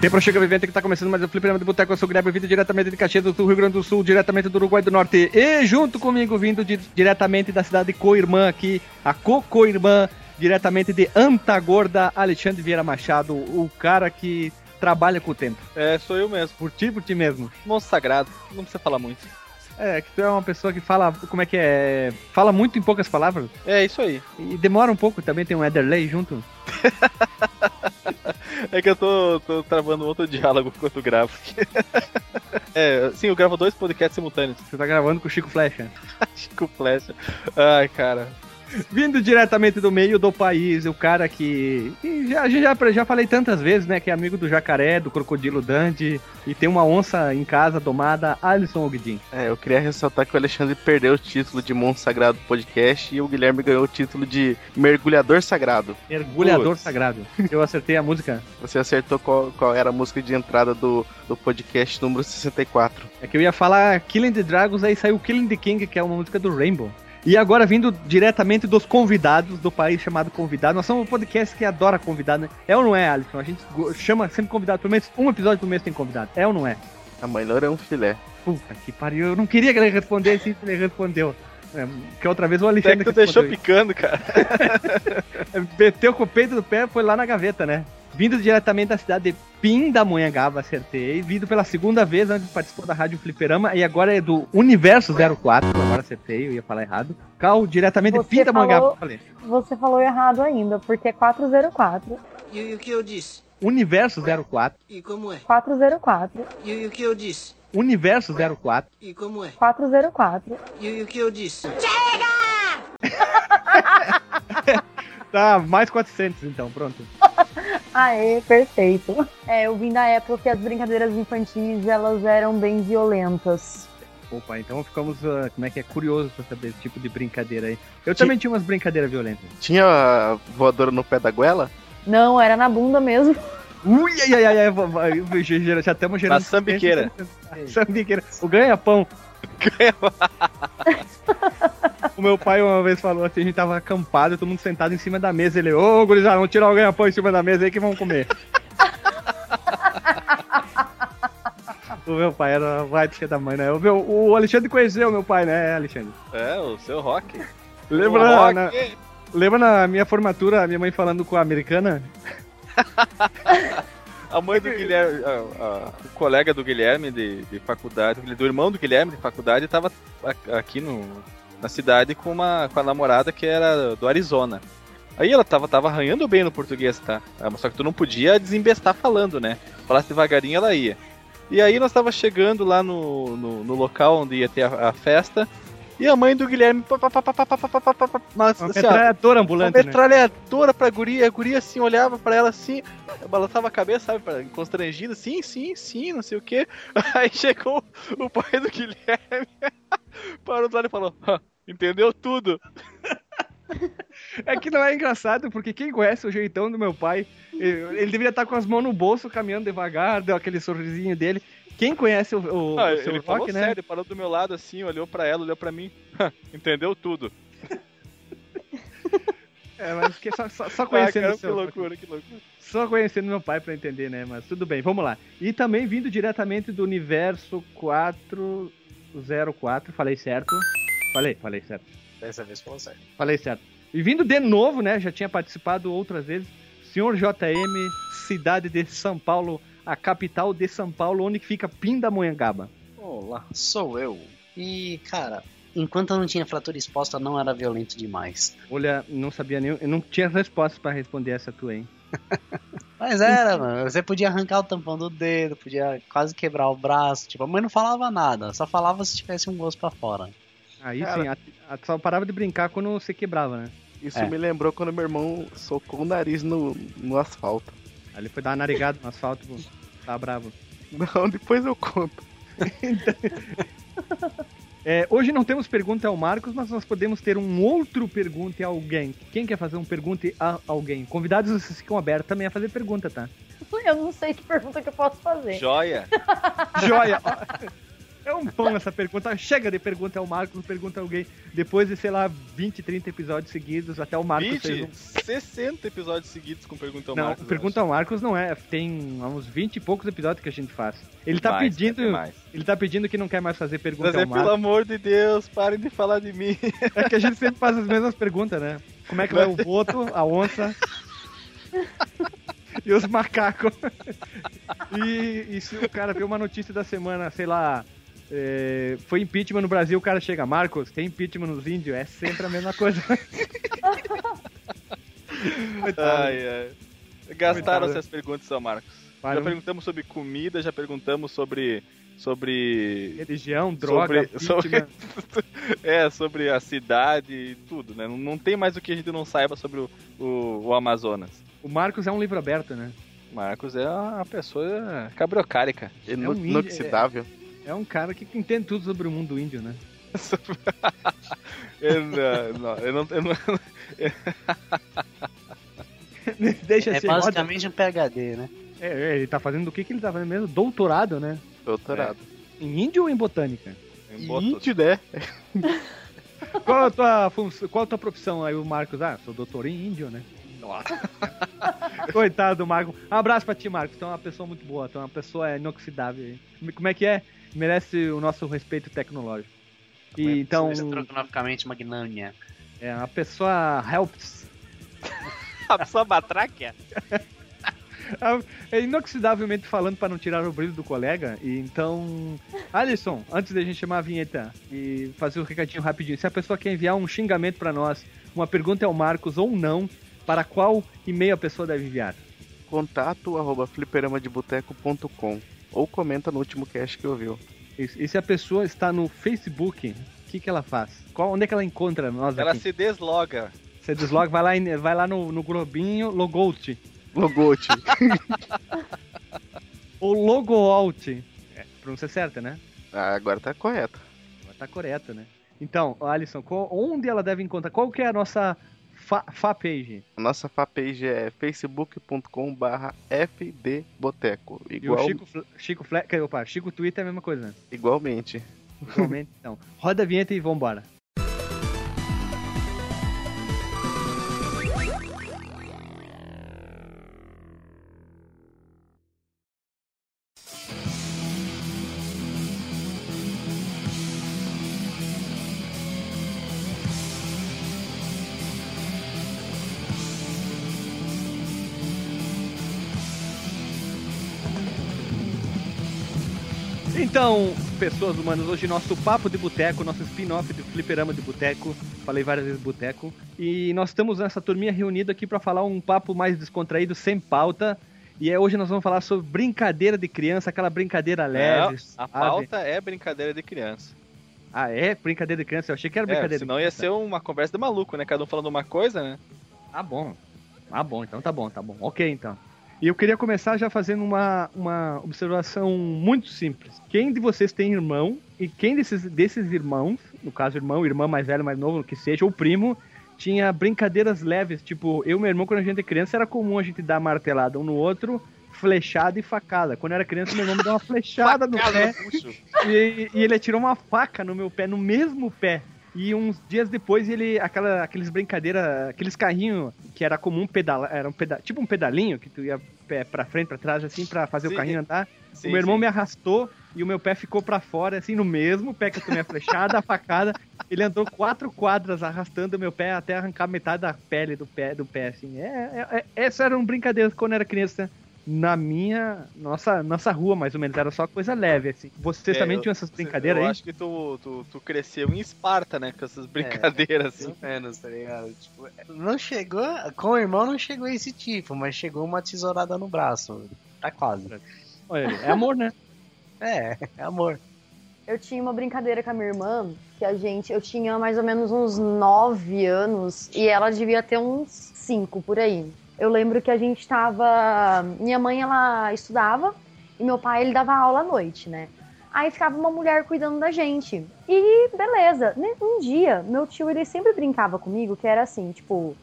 Tempo chega vivente que tá começando mais o Fliperama de Boteco. Eu sou o Guilherme, vindo diretamente de Caxias do Sul, Rio Grande do Sul, diretamente do Uruguai do Norte. E junto comigo, vindo de, diretamente da cidade de Coirmã aqui, a Cocoirmã, diretamente de Antagorda, Alexandre Vieira Machado, o cara que trabalha com o tempo. É, sou eu mesmo. Por ti, por ti mesmo. Monstro sagrado, não precisa falar muito. É, que tu é uma pessoa que fala, como é que é? Fala muito em poucas palavras. É, isso aí. E demora um pouco, também tem um Ederley junto. é que eu tô, tô travando outro diálogo enquanto gravo. é, sim, eu gravo dois podcasts simultâneos. Você tá gravando com o Chico Flecha. Chico Flecha. Ai, cara. Vindo diretamente do meio do país, o cara que. já, já, já falei tantas vezes, né? Que é amigo do jacaré, do crocodilo Dandy, e tem uma onça em casa domada, Alisson Ogdin. É, eu queria ressaltar que o Alexandre perdeu o título de Monstro Sagrado Podcast e o Guilherme ganhou o título de Mergulhador Sagrado. Mergulhador Puts. Sagrado. Eu acertei a música. Você acertou qual, qual era a música de entrada do, do podcast número 64. É que eu ia falar Killing the Dragons, aí saiu Killing the King, que é uma música do Rainbow. E agora vindo diretamente dos convidados do país chamado Convidado. Nós somos um podcast que adora convidado, né? É ou não é, Alisson? A gente chama sempre convidado, pelo menos um episódio por mês tem convidado. É ou não é? A mãe Loura é um filé. Puta que pariu. Eu não queria que ele respondesse isso, ele respondeu. É, que outra vez o Alexandre. Até que tu deixou picando, cara. Meteu com o peito do pé foi lá na gaveta, né? Vindo diretamente da cidade de Pindamonhangaba, acertei. Vindo pela segunda vez, antes participou da Rádio Fliperama. E agora é do Universo 04, agora acertei, eu ia falar errado. Cal, diretamente você de Pindamonhangaba. Falou, falei. Você falou errado ainda, porque é 404. E, e o que eu disse? Universo 04. E como é? 404. E, e o que eu disse? Universo 04. E como é? 404. E, e o que eu disse? Chega! tá, mais 400 então, pronto. Aê, perfeito. É, eu vim da época que as brincadeiras infantis, elas eram bem violentas. Opa, então ficamos, uh, como é que é, curioso pra saber esse tipo de brincadeira aí. Eu tinha... também tinha umas brincadeiras violentas. Tinha voadora no pé da goela? Não, era na bunda mesmo. Ui, ai, ai, ai, ai, já estamos gerando... Na sambiqueira. sambiqueira. O ganha-pão. O meu pai uma vez falou assim, a gente tava acampado, todo mundo sentado em cima da mesa. Ele, ô, oh, gurizada, vamos tirar o ganha-pão em cima da mesa aí que vamos comer. o meu pai era vai da mãe, né? O, meu, o Alexandre conheceu o meu pai, né, Alexandre? É, o seu rock. Lembra, o rock. Na, lembra na minha formatura, a minha mãe falando com a americana? A mãe do Guilherme, a, a, o colega do Guilherme de, de faculdade, do irmão do Guilherme de faculdade, estava aqui no, na cidade com, uma, com a namorada que era do Arizona. Aí ela tava, tava arranhando bem no português, tá? Ah, só que tu não podia desembestar falando, né? Falasse devagarinho, ela ia. E aí nós tava chegando lá no, no, no local onde ia ter a, a, festa. E a mãe do Guilherme. Mas, uma assim, metralhadora ambulante. Uma né? metralhadora né? pra guria. A guria assim olhava pra ela assim, balançava a cabeça, sabe? Constrangida. Sim, sim, sim, não sei o que. Aí chegou o pai do Guilherme. parou do lado e falou: entendeu tudo. É que não é engraçado, porque quem conhece o jeitão do meu pai, ele deveria estar com as mãos no bolso, caminhando devagar, deu aquele sorrisinho dele. Quem conhece o, o, ah, o seu ele rock, né? Sério, parou do meu lado assim, olhou para ela, olhou para mim, entendeu tudo. É, mas que só, só, só conhecendo ah, cara, seu... Que loucura, que loucura. Só conhecendo meu pai para entender, né? Mas tudo bem, vamos lá. E também vindo diretamente do universo 4 04, falei certo. Falei, falei certo. Dessa vez falou certo. Falei certo. E vindo de novo, né? Já tinha participado outras vezes. Senhor JM, cidade de São Paulo, a capital de São Paulo, onde fica Pindamonhangaba. Olá, sou eu. E, cara, enquanto eu não tinha fratura exposta, não era violento demais. Olha, não sabia nem. Eu não tinha resposta para responder essa tua, hein? Mas era, mano. Você podia arrancar o tampão do dedo, podia quase quebrar o braço. Tipo, a mãe não falava nada, só falava se tivesse um osso pra fora. Aí Cara, sim, a, a, só parava de brincar quando você quebrava, né? Isso é. me lembrou quando meu irmão socou o nariz no, no asfalto. Aí ele foi dar uma narigada no asfalto, tá bravo. Não, depois eu conto. É, hoje não temos pergunta ao Marcos, mas nós podemos ter um outro pergunte a alguém. Quem quer fazer um pergunte a alguém? Convidados vocês ficam abertos também a fazer pergunta, tá? Eu não sei que pergunta que eu posso fazer. Joia! Joia! É um pão essa pergunta. Chega de pergunta ao Marcos, pergunta a alguém. Depois de, sei lá, 20, 30 episódios seguidos, até o Marcos 20, fez um... 60 episódios seguidos com Pergunta ao Não, Marcos. pergunta ao Marcos não é. Tem uns 20 e poucos episódios que a gente faz. Ele tá Mais, pedindo. Ele tá pedindo que não quer mais fazer pergunta Mas é ao pelo Marcos. amor de Deus, parem de falar de mim. É que a gente sempre faz as mesmas perguntas, né? Como é que vai o voto, a onça e os macacos. E, e se o cara vê uma notícia da semana, sei lá, é, foi impeachment no Brasil, o cara chega, Marcos, tem impeachment nos índios? É sempre a mesma coisa. Ai, ai. Gastaram essas perguntas, São Marcos. Para Já um- perguntamos sobre comida, já perguntamos sobre. Sobre. Religião, droga, sobre, sobre- é, sobre a cidade e tudo, né? Não, não tem mais o que a gente não saiba sobre o, o, o Amazonas. O Marcos é um livro aberto, né? Marcos é uma pessoa cabriocárica. Um índio, inoxidável. É um cara que entende tudo sobre o mundo índio, né? Eu não, não, eu não, eu não- Deixa É ser. roda- basicamente um PHD, né? É, é, ele tá fazendo o que, que ele tá fazendo mesmo? Doutorado, né? Doutorado. Em índio ou em botânica? em boto- Índio, né? Qual a tua função, qual a tua profissão aí, o Marcos? Ah, sou doutor em índio, né? Coitado do Marcos. Um abraço pra ti, Marcos. Tu é uma pessoa muito boa, tu é uma pessoa inoxidável. aí. Como é que é? Merece o nosso respeito tecnológico. E, então, Estrogonoficamente magnânima. é uma pessoa helps. A pessoa batráquia? É inoxidavelmente falando pra não tirar o brilho do colega. E então, Alisson, antes da gente chamar a vinheta e fazer o recadinho rapidinho, se a pessoa quer enviar um xingamento pra nós, uma pergunta ao Marcos ou não, para qual e-mail a pessoa deve enviar? Contato arroba fliperamadeboteco.com ou comenta no último cast que ouviu. Isso. E se a pessoa está no Facebook, o que, que ela faz? Qual, onde é que ela encontra nós Ela aqui? se desloga. Você desloga, vai lá, em- vai lá no, no Globinho, Logout. Logote. Ou Logoalt. É, pronúncia certa, né? ah, agora tá correto. Tá correta, né? Então, Alisson, qual- onde ela deve encontrar? Qual que é a nossa fa, fa page? A nossa fanpage é facebook.com barra fdboteco. E o Igual, Chico, Fle- Chico Fle... Opa, Chico Twitter é a mesma coisa, né? Igualmente. Igualmente, então. Roda a vinheta e vambora. Então, pessoas humanas, hoje nosso papo de boteco, nosso spin-off de fliperama de boteco, falei várias vezes boteco, e nós estamos nessa turminha reunida aqui para falar um papo mais descontraído, sem pauta, e é, hoje nós vamos falar sobre brincadeira de criança, aquela brincadeira leve. Não, a pauta é brincadeira de criança. Ah, é? Brincadeira de criança? Eu achei que era É, brincadeira senão de ia criança. ser uma conversa de maluco, né? Cada um falando uma coisa, né? Ah, bom. Ah, bom, então tá bom, tá bom. Ok, então. E eu queria começar já fazendo uma, uma observação muito simples. Quem de vocês tem irmão e quem desses, desses irmãos, no caso irmão, irmã mais velho, mais novo, que seja, ou primo, tinha brincadeiras leves, tipo, eu e meu irmão, quando a gente é criança, era comum a gente dar martelada um no outro, flechada e facada. Quando eu era criança, meu irmão me deu uma flechada no pé e, e ele atirou uma faca no meu pé, no mesmo pé. E uns dias depois ele, aquela, aqueles brincadeira, aqueles carrinhos que era comum pedalar, era um peda, tipo um pedalinho que tu ia pé pra frente, pra trás, assim, pra fazer Sim. o carrinho andar. Sim, o meu irmão sim. me arrastou e o meu pé ficou pra fora, assim, no mesmo pé que eu tomei a flechada, a facada. Ele andou quatro quadras arrastando o meu pé até arrancar metade da pele do pé, do pé assim. É, é, é, essa era uma brincadeira quando eu era criança. Na minha, nossa, nossa rua, mais ou menos, era só coisa leve, assim. Vocês É, também eu- tinham essas brincadeiras Eu aí? acho que tu, tu, tu cresceu em Esparta, né? Com essas brincadeiras, assim. Mais ou menos, tá ligado? Tipo, não chegou, com o irmão não chegou esse tipo, mas chegou uma tesourada no braço. Tá quase. Olha, É amor, né? É, é amor. Eu tinha uma brincadeira com a minha irmã, que a gente, eu tinha mais ou menos uns 9 anos e ela devia ter uns 5 por aí. Eu lembro que a gente tava, minha mãe ela estudava e meu pai ele dava aula à noite, né? Aí ficava uma mulher cuidando da gente. E beleza, né? um dia meu tio ele sempre brincava comigo que era assim, tipo,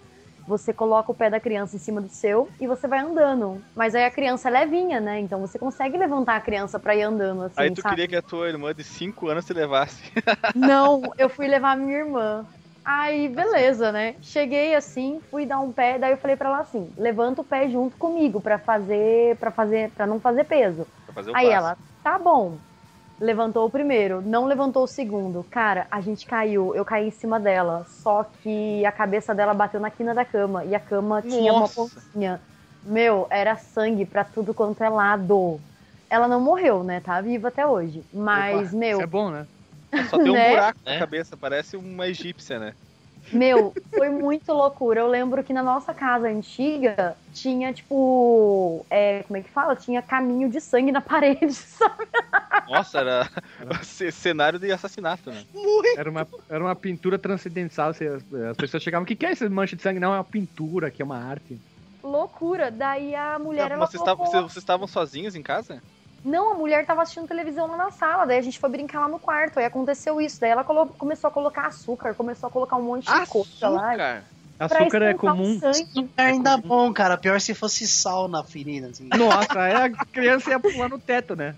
você coloca o pé da criança em cima do seu e você vai andando. Mas aí a criança é levinha, né? Então você consegue levantar a criança pra ir andando assim, Aí tu sabe? queria que a tua irmã de 5 anos te levasse. Não, eu fui levar a minha irmã. Aí, beleza, né? Cheguei assim, fui dar um pé, daí eu falei pra ela assim: levanta o pé junto comigo pra fazer, para fazer, para não fazer peso. Pra fazer o Aí passo. ela, tá bom. Levantou o primeiro, não levantou o segundo. Cara, a gente caiu, eu caí em cima dela. Só que a cabeça dela bateu na quina da cama e a cama tinha uma Nossa. pontinha. Meu, era sangue pra tudo quanto é lado. Ela não morreu, né? Tá viva até hoje. Mas, Opa, meu, Isso é bom, né? Só tem um né? buraco na É. cabeça, parece uma egípcia, né? Meu, foi muito loucura. Eu lembro que na nossa casa antiga tinha, tipo. É, como é que fala? Tinha caminho de sangue na parede, sabe? Nossa, era cenário de assassinato, né? Era uma, era uma pintura transcendental. As, as pessoas chegavam, o que, que é esse mancha de sangue? Não, é uma pintura, que é uma arte. Loucura. Daí a mulher. ela Mas vocês estavam, vocês, vocês estavam sozinhos em casa? Não, a mulher tava assistindo televisão lá na sala. Daí a gente foi brincar lá no quarto. Aí aconteceu isso. Daí ela colo- começou a colocar açúcar, começou a colocar um monte de coisa lá. Açúcar? Açúcar é comum. sangue. É ainda bom, cara. Pior se fosse sal na ferida, assim. Nossa, aí a criança ia pular no teto, né?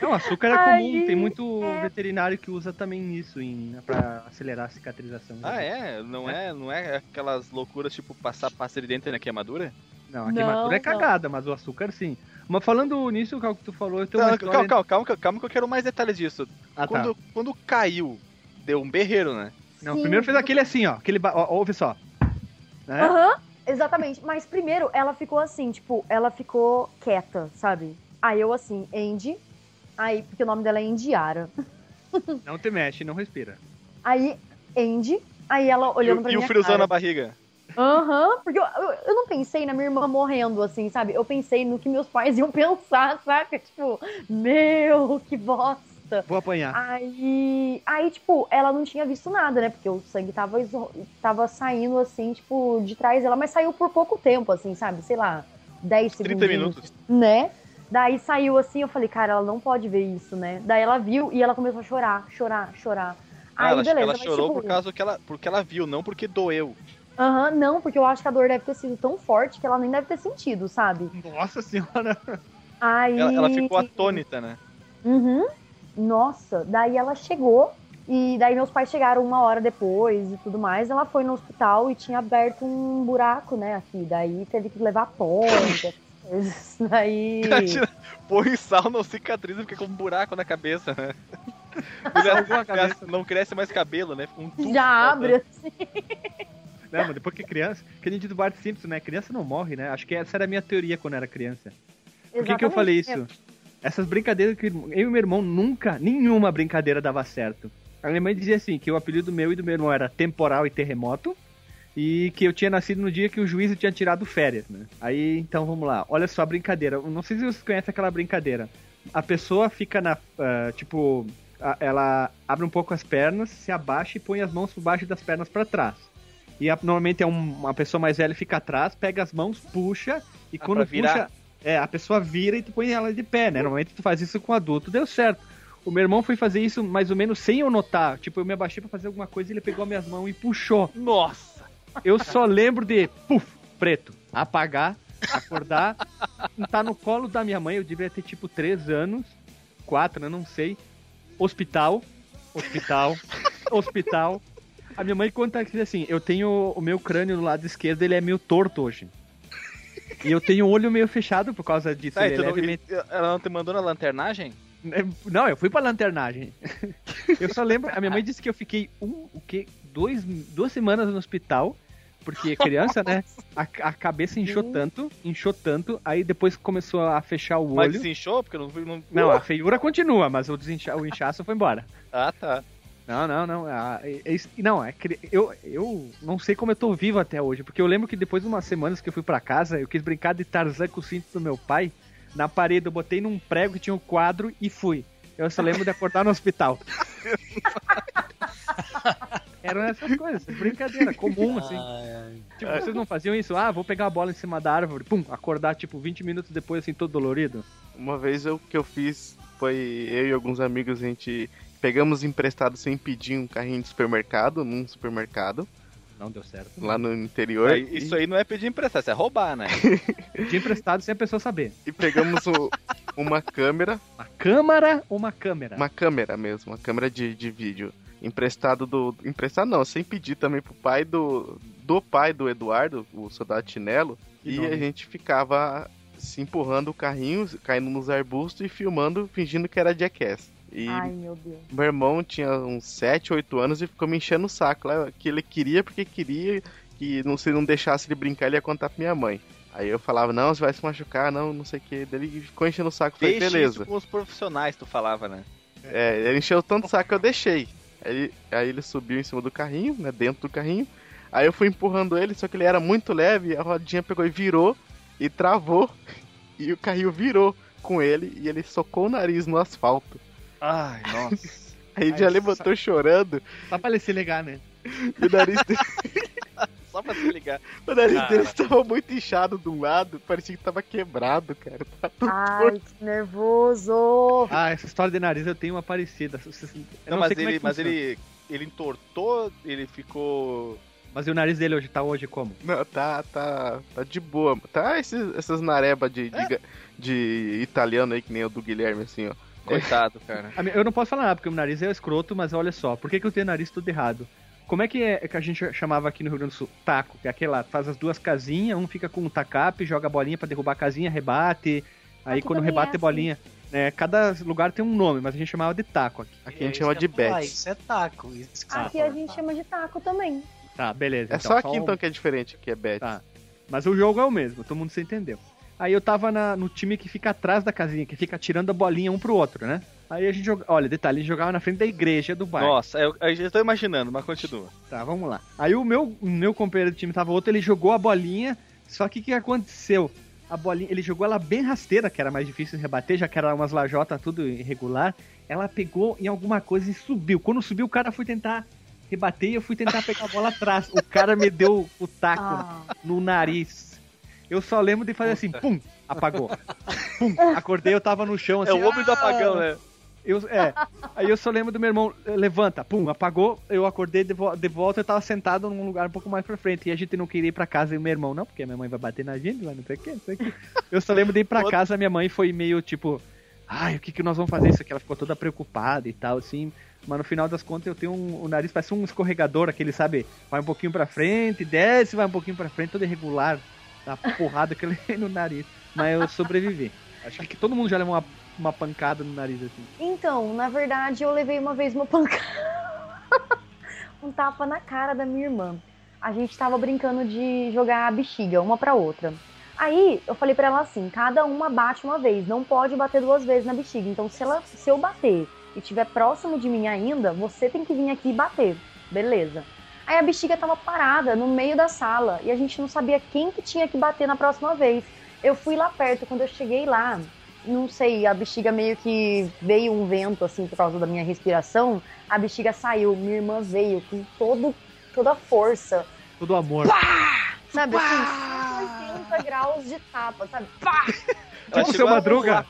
Não, açúcar é comum. Aí, Tem muito é. veterinário que usa também isso em, pra acelerar a cicatrização. Ah, é? Não é, não é aquelas loucuras tipo passar pasta de dente na queimadura? Não, a Não, queimadura é não. cagada, mas o açúcar sim. Mas falando nisso, o que tu falou, eu tenho Não, uma calma, história... calma, calma, calma, calma que eu quero mais detalhes disso. Ah, tá. quando, quando caiu, deu um berreiro, né? Não, Sim. primeiro fez aquele assim, ó. Aquele ba... ó, ouve só. Né? Aham, exatamente. Mas primeiro ela ficou assim, tipo, ela ficou quieta, sabe? Aí eu assim, Andy. Aí, porque o nome dela é Indiara. Não te mexe, não respira. Aí, Andy. Aí ela E, olhando o- pra e o minha friozão cara. na barriga. Aham, porque eu, eu, eu não pensei na minha irmã morrendo, assim, sabe? Eu pensei no que meus pais iam pensar, saca? Tipo, meu, que bosta. Vou apanhar. Aí, aí, tipo, ela não tinha visto nada, né? Porque o sangue tava, tava saindo, assim, tipo, de trás dela, mas saiu por pouco tempo, assim, sabe? Sei lá, 10 segundos. 30 minutos. Né? Daí saiu assim, eu falei, cara, ela não pode ver isso, né? Daí ela viu e ela começou a chorar, chorar, chorar. Ah, Aí, ela, beleza, ela mas, chorou tipo, por causa que ela, porque ela viu, não porque doeu. Aham, não, porque eu acho que a dor deve ter sido tão forte que ela nem deve ter sentido, sabe? Nossa senhora. Aí. Ela, ela ficou atônita, né? Uhum. Nossa, daí ela chegou. E daí meus pais chegaram uma hora depois e tudo mais. Ela foi no hospital e tinha aberto um buraco, né, aqui. Daí teve que levar ponta, coisas. Daí. Põe sal, não cicatriza, fica com um buraco na cabeça, né? Cabeça. Não cresce mais cabelo, né? Fica um Já faltando. abre assim. Não, mas depois que criança, que a gente do Bart Simpson, né? Criança não morre, né? Acho que essa era a minha teoria quando era criança. Por que, que eu falei isso? Essas brincadeiras que eu e meu irmão nunca, nenhuma brincadeira dava certo. A minha mãe dizia assim, que o apelido meu e do meu irmão era temporal e terremoto. E que eu tinha nascido no dia que o juiz tinha tirado férias, né? Aí, então vamos lá. Olha só a brincadeira. Não sei se vocês conhecem aquela brincadeira. A pessoa fica na. ah, tipo. Ela abre um pouco as pernas, se abaixa e põe as mãos por baixo das pernas pra trás. E a- normalmente é um- uma pessoa mais velha fica atrás, pega as mãos, puxa, e Ah, quando puxa. É, a pessoa vira e tu põe ela de pé, né? Normalmente tu faz isso com adulto, deu certo. O meu irmão foi fazer isso mais ou menos sem eu notar. Tipo, eu me abaixei pra fazer alguma coisa e ele pegou minhas mãos e puxou. Nossa! Eu só lembro de, puf, preto, apagar, acordar, tá no colo da minha mãe, eu devia ter tipo 3 anos, 4, né, não sei. Hospital, hospital, hospital. A minha mãe conta que assim, eu tenho o meu crânio no lado esquerdo, ele é meio torto hoje. E eu tenho o olho meio fechado por causa disso. Tá, tu é não- levemente- ela não te mandou na lanternagem? é, Não, eu fui pra lanternagem. Eu só lembro, a minha mãe disse que eu fiquei um, o quê? Dois, duas semanas no hospital, porque criança, né? A, a cabeça inchou tanto, inchou tanto, aí depois começou a fechar o Mas olho. desinchou? Porque não. Não... Não, a feiura continua, mas o, desincha, o inchaço foi embora. Ah, tá. Não, não, não. ah, é- é isso- não, é eu, eu não sei como eu tô vivo até hoje, porque eu lembro que depois de umas semanas que eu fui pra casa, eu quis brincar de Tarzan com o cinto do meu pai. Na parede eu botei num prego que tinha um quadro e fui. Eu só lembro de acordar no hospital. Eram essas coisas, brincadeira comum, assim. Ai, ai. Tipo, vocês não faziam isso? Ah, vou pegar a bola em cima da árvore, pum, acordar tipo 20 minutos depois, assim, todo dolorido. Uma vez o que eu fiz foi eu e alguns amigos, a gente pegamos emprestado sem pedir um carrinho de supermercado, num supermercado. Não deu certo. lá no interior. Aí, Isso aí não é pedir emprestar, isso é roubar, né? De emprestado sem a pessoa saber. E pegamos o- uma câmera, Uma câmara ou uma câmera? uma câmera mesmo, uma câmera de, de vídeo. Emprestado do. Emprestado não, sem pedir também pro pai do. Do pai do Eduardo, o soldado Chinelo. Que E nome. a gente ficava se empurrando o carrinho, caindo nos arbustos e filmando, fingindo que era Jackass. E Ai, meu Deus. meu irmão tinha uns 7, 8 anos e ficou me enchendo o saco lá, que ele queria porque queria, que não, se não deixasse ele brincar, ele ia contar pra minha mãe. Aí eu falava, não, você vai se machucar, não, não sei o que. Daí Ele ficou enchendo o saco, falei, beleza. isso com os profissionais, tu falava, né? É, ele encheu tanto o saco que eu deixei. Aí, aí ele subiu em cima do carrinho, né, dentro do carrinho. Aí eu fui empurrando ele, só que ele era muito leve, a rodinha pegou e virou, e travou, e o carrinho virou com ele, e ele socou o nariz no asfalto. Ai, nossa. Aí Ai, já levantou chorando, Só pra ele se ligar, né? e o nariz dele Só pra se ligar. O nariz Cara. dele estava muito inchado de um lado, parecia que tava quebrado, cara. Tá tudo Ai, que nervoso. Ah, essa história de nariz eu tenho uma parecida. Eu Não, mas sei como é ele, que mas ele, ele entortou, ele ficou. Mas e o nariz dele hoje tá hoje como? Não, tá, tá, tá de boa. Tá esses, essas narebas de, de, ga- de italiano aí, que nem o do Guilherme, assim, ó. Coitado, cara. A Eu não posso falar nada, porque o meu nariz é escroto, mas olha só, por que, que eu tenho o nariz tudo errado? Como é que é que a gente chamava aqui no Rio Grande do Sul? Taco, que é aquele lá, faz as duas casinhas, um fica com um tacape, joga a bolinha pra derrubar a casinha, rebate. Aí quando também rebate é assim. bolinha, né? Cada lugar tem um nome, mas a gente chamava de taco aqui. Aqui a É gente chama de bet. Isso é taco. Isso Aqui a gente chama de taco também. Tá, beleza. É só aqui um- então que é diferente, que é bet. Tá. Mas o jogo é o mesmo, todo mundo se entendeu. Aí eu tava na- no time que fica atrás da casinha, que fica tirando a bolinha um pro outro, né? Aí a gente joga. Olha, detalhe, a gente jogava na frente da igreja do bairro. Nossa, eu, eu já tô imaginando, mas continua. Tá, vamos lá. Aí o meu, o meu companheiro de time tava outro, ele jogou a bolinha, só que o que aconteceu? A bolinha, ele jogou ela bem rasteira, que era mais difícil de rebater, já que era umas lajotas tudo irregular. Ela pegou em alguma coisa e subiu. Quando subiu, o cara foi tentar rebater e eu fui tentar pegar a bola atrás. O cara me deu o taco Ah, no nariz. Eu só lembro de fazer assim, pum, apagou. Pum, acordei, eu tava no chão assim. É o homem do ah! apagão, né? Eu, é. Aí eu só lembro do meu irmão, eh, levanta, pum, apagou. Eu acordei de, vo- de volta, eu tava sentado num lugar um pouco mais pra frente. E a gente não queria ir pra casa e o meu irmão, não, porque minha mãe vai bater na gente, não sei o que, não sei o que. Eu só lembro de ir pra casa, minha mãe foi meio tipo, ai, o que que nós vamos fazer? Isso aqui, ela ficou toda preocupada e tal, assim. Mas no final das contas eu tenho um, o nariz parece um escorregador, aquele, sabe? Vai um pouquinho pra frente, desce, vai um pouquinho pra frente, todo irregular. Dá porrada que ele no nariz. Mas eu sobrevivi. Acho que todo mundo já levou uma, uma pancada no nariz assim. Então, na verdade, eu levei uma vez uma pancada. um tapa na cara da minha irmã. A gente tava brincando de jogar a bexiga, uma pra outra. Aí, eu falei pra ela assim: cada uma bate uma vez, não pode bater duas vezes na bexiga. Então, se, ela, se eu bater e estiver próximo de mim ainda, você tem que vir aqui e bater. Beleza. Aí a bexiga tava parada no meio da sala e a gente não sabia quem que tinha que bater na próxima vez. Eu fui lá perto, quando eu cheguei lá, não sei, a bexiga meio que veio um vento, assim, por causa da minha respiração, a bexiga saiu, minha irmã veio com todo, toda a força, Todo amor. sabe, assim, 180 graus de tapa, sabe, pá! Tipo o seu Madruga.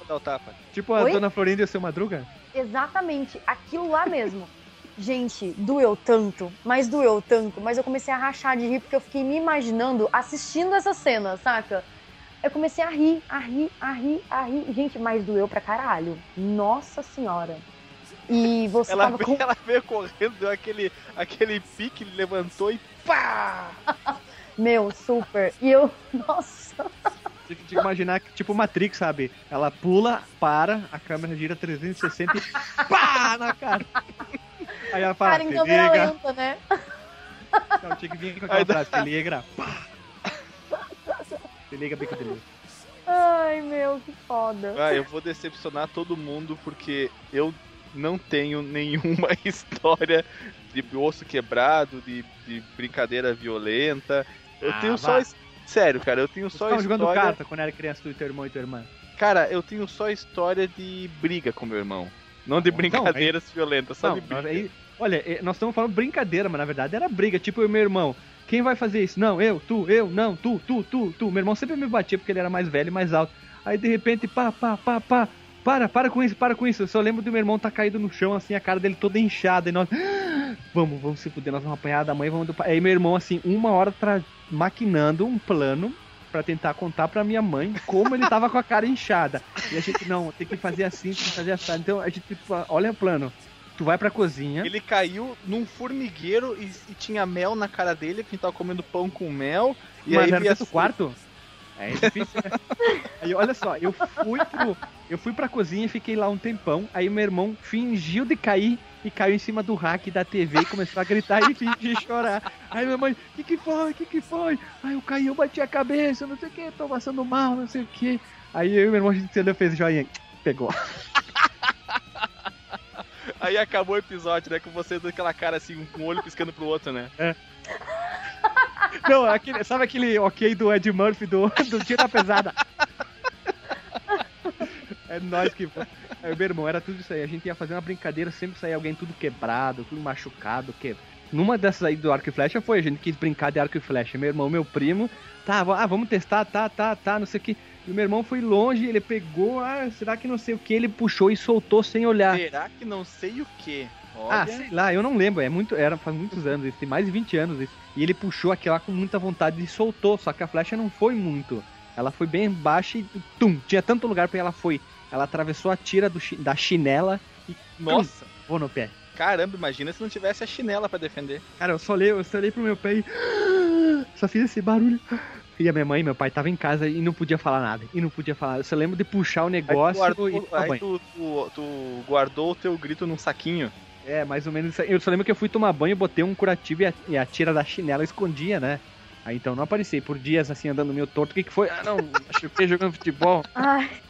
Tipo a Oi? Dona Florinda e o seu Madruga? Exatamente, aquilo lá mesmo. Gente, doeu tanto, mas doeu tanto, mas eu comecei a rachar de rir porque eu fiquei me imaginando assistindo essa cena, saca? Eu comecei a rir, a rir, a rir, a rir. Gente, mas doeu pra caralho. Nossa senhora. E você Ela tava veio, com. ela veio correndo, deu aquele, aquele pique, levantou e pá! Meu, super. E eu. Nossa. Tinha que imaginar que, tipo Matrix, sabe? Ela pula, para, a câmera gira 360 e pá na cara. Aí ela fala, Cara, em se câmera liga. lenta, né? Não, tinha que vir com aquela Aí dá- frase, se liga, pá. Se liga, bico de luz. Ai, meu, que foda. Ah, eu vou decepcionar todo mundo porque eu não tenho nenhuma história de osso quebrado, de, de brincadeira violenta. Eu Ah, tenho só. vá. his- Sério, cara, eu tenho Você só tava jogando história. carta quando era criança, tu e teu irmão e tua irmã. Cara, eu tenho só história de briga com meu irmão. Não de bom. brincadeiras violentas, só Não, de briga. aí, olha, eh, nós estamos falando brincadeira, mas na verdade era briga. Tipo, eu e meu irmão. Quem vai fazer isso? Não, eu, tu, eu, não, tu, tu, tu, tu. Meu irmão sempre me batia porque ele era mais velho e mais alto. Aí de repente, pá, pá, pá, pá. Para, para com isso, para com isso. Eu só lembro do meu irmão tá caído no chão, assim, a cara dele toda inchada. E nós. vamos, vamos se fuder, nós vamos apanhar da mãe, vamos do pai. Aí meu irmão, assim, uma hora tra... maquinando um plano pra tentar contar pra minha mãe como ele tava com a cara inchada. E a gente, não, tem que fazer assim, tem que fazer assim. Então a gente, tipo, olha o plano. Tu vai pra cozinha. Ele caiu num formigueiro e, e tinha mel na cara dele, que tava comendo pão com mel. E mas aí era do quarto? É difícil, né? Aí, olha só, eu fui pro. Eu fui pra cozinha e fiquei lá um tempão. Aí meu irmão fingiu de cair e caiu em cima do rack da TV e começou a gritar e fingir chorar. Aí minha mãe, o que, que foi? O que, que foi? Aí eu caí, eu bati a cabeça, não sei o que, tô passando mal, não sei o que. Aí eu e meu irmão a gente fez joinha. Pegou. Aí acabou o episódio, né? Com você dando aquela cara assim, com um olho piscando pro outro, né? Não, aquele, sabe aquele ok do Ed Murphy do, do Tira Pesada? É nós que. Aí, meu irmão, era tudo isso aí. A gente ia fazer uma brincadeira, sempre saía alguém tudo quebrado, tudo machucado. Que... Numa dessas aí do arco e flecha foi, a gente quis brincar de arco e flecha. Meu irmão, meu primo, tá, ah, vamos testar, tá, tá, tá, não sei o que. E o meu irmão foi longe, ele pegou, ah, será que não sei o que? Ele puxou e soltou sem olhar. Será que não sei o que? Ah, sei lá, eu não lembro, é muito, era faz muitos anos, isso, tem mais de 20 anos isso. E ele puxou aquela com muita vontade e soltou, só que a flecha não foi muito. Ela foi bem baixa e tum, tinha tanto lugar pra ela foi. Ela atravessou a tira do da chinela e Nossa, vou no pé. caramba, imagina se não tivesse a chinela pra defender. Cara, eu só olhei, eu só olhei pro meu pé e só fiz esse barulho. E a minha mãe e meu pai estavam em casa e não podia falar nada. E não podia falar. Eu só lembro de puxar o Aí, tu negócio guardou, e aí banho. tu, tu- tu guardou o teu grito num saquinho. É, mais ou menos isso aí. Eu só lembro que eu fui tomar banho, botei um curativo e a, e a tira da chinela escondia, né? Aí então não apareci. Por dias assim, andando meio torto. O que, que foi? Ah, não, machuquei jogando futebol. Ai,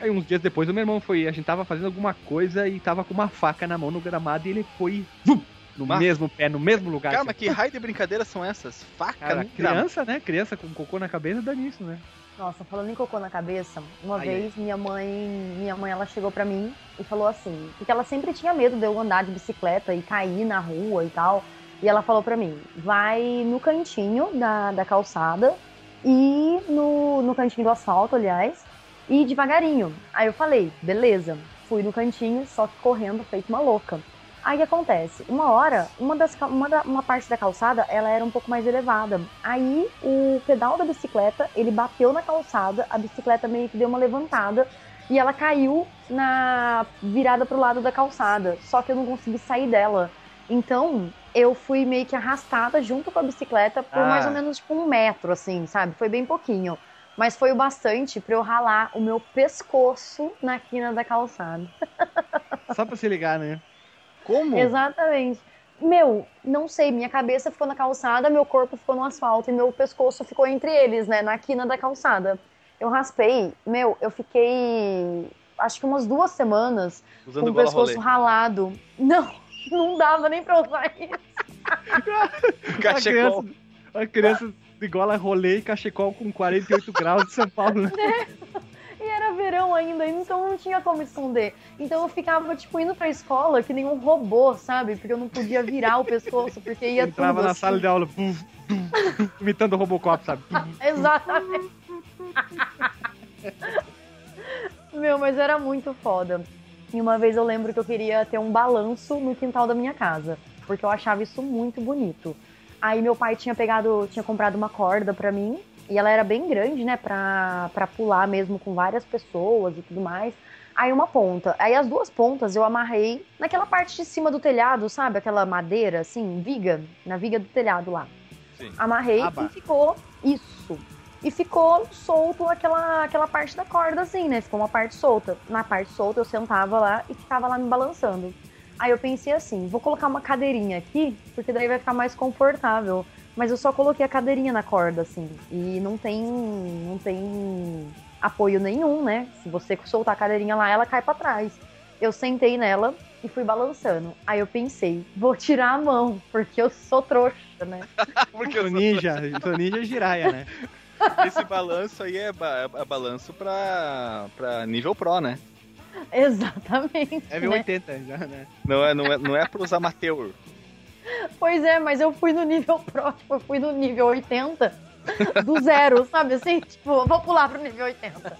Aí uns dias depois o meu irmão foi. A gente tava fazendo alguma coisa e tava com uma faca na mão no gramado e ele foi. vum, no Mas- mesmo pé, no mesmo lugar. Cara, mas que raio de brincadeiras são essas? Faca Cara, criança, né? Criança com cocô na cabeça dá nisso, né? Nossa, falando em cocô na cabeça, uma Ai, vez minha mãe, minha mãe ela chegou pra mim e falou assim, porque ela sempre tinha medo de eu andar de bicicleta e cair na rua e tal. E ela falou pra mim, vai no cantinho da, da calçada e no, no cantinho do asfalto, aliás, e devagarinho. Aí eu falei, beleza. Fui no cantinho, só que correndo, feito uma louca. Aí acontece? Uma hora, uma, das, uma, da- uma parte da calçada, ela era um pouco mais elevada. Aí o pedal da bicicleta, ele bateu na calçada, a bicicleta meio que deu uma levantada e ela caiu na virada pro lado da calçada. Só que eu não consegui sair dela. Então, eu fui meio que arrastada junto com a bicicleta por Ah. mais ou menos tipo um metro, assim, sabe? Foi bem pouquinho. Mas foi o bastante pra eu ralar o meu pescoço na quina da calçada. Só pra se ligar, né? Como? Exatamente. Meu, não sei, minha cabeça ficou na calçada, meu corpo ficou no asfalto e meu pescoço ficou entre eles, né, na quina da calçada. Eu raspei, meu, eu fiquei acho que umas duas semanas Usando com o pescoço rolê. ralado. Não, não dava nem pra usar isso. A Cachecol. criança, a criança de gola rolê e cachecol com 48 graus de São Paulo, né? Era verão ainda, então não tinha como esconder. Então eu ficava, tipo, indo pra escola que nem um robô, sabe? Porque eu não podia virar o pescoço, porque ia Entrava tudo na assim. sala de aula, bum, bum, bum, imitando o Robocop, sabe? Exatamente. Meu, mas era muito foda. E uma vez eu lembro que eu queria ter um balanço no quintal da minha casa, porque eu achava isso muito bonito. Aí meu pai tinha pegado, tinha comprado uma corda pra mim, e ela era bem grande, né, pra, pra pular mesmo com várias pessoas e tudo mais. Aí uma ponta. Aí as duas pontas eu amarrei naquela parte de cima do telhado, sabe? Aquela madeira, assim, viga, na viga do telhado lá. Sim. Amarrei Aba. e ficou isso. E ficou solto aquela, aquela parte da corda, assim, né? Ficou uma parte solta. Na parte solta eu sentava lá e ficava lá me balançando. Aí eu pensei assim, vou colocar uma cadeirinha aqui, porque daí vai ficar mais confortável. Mas eu só coloquei a cadeirinha na corda, assim. E não tem. não tem apoio nenhum, né? Se você soltar a cadeirinha lá, ela cai pra trás. Eu sentei nela e fui balançando. Aí eu pensei, vou tirar a mão, porque eu sou trouxa, né? Porque Sou ninja, sou ninja giraia, né? esse balanço aí é, ba- é balanço pra, pra nível pro, né? Exatamente. É né? 80 já, né? Não é, não é, não é pros amateur. Pois é, mas eu fui no nível pro, tipo, eu fui no nível 80 do zero, sabe assim? Tipo, vou pular pro nível 80.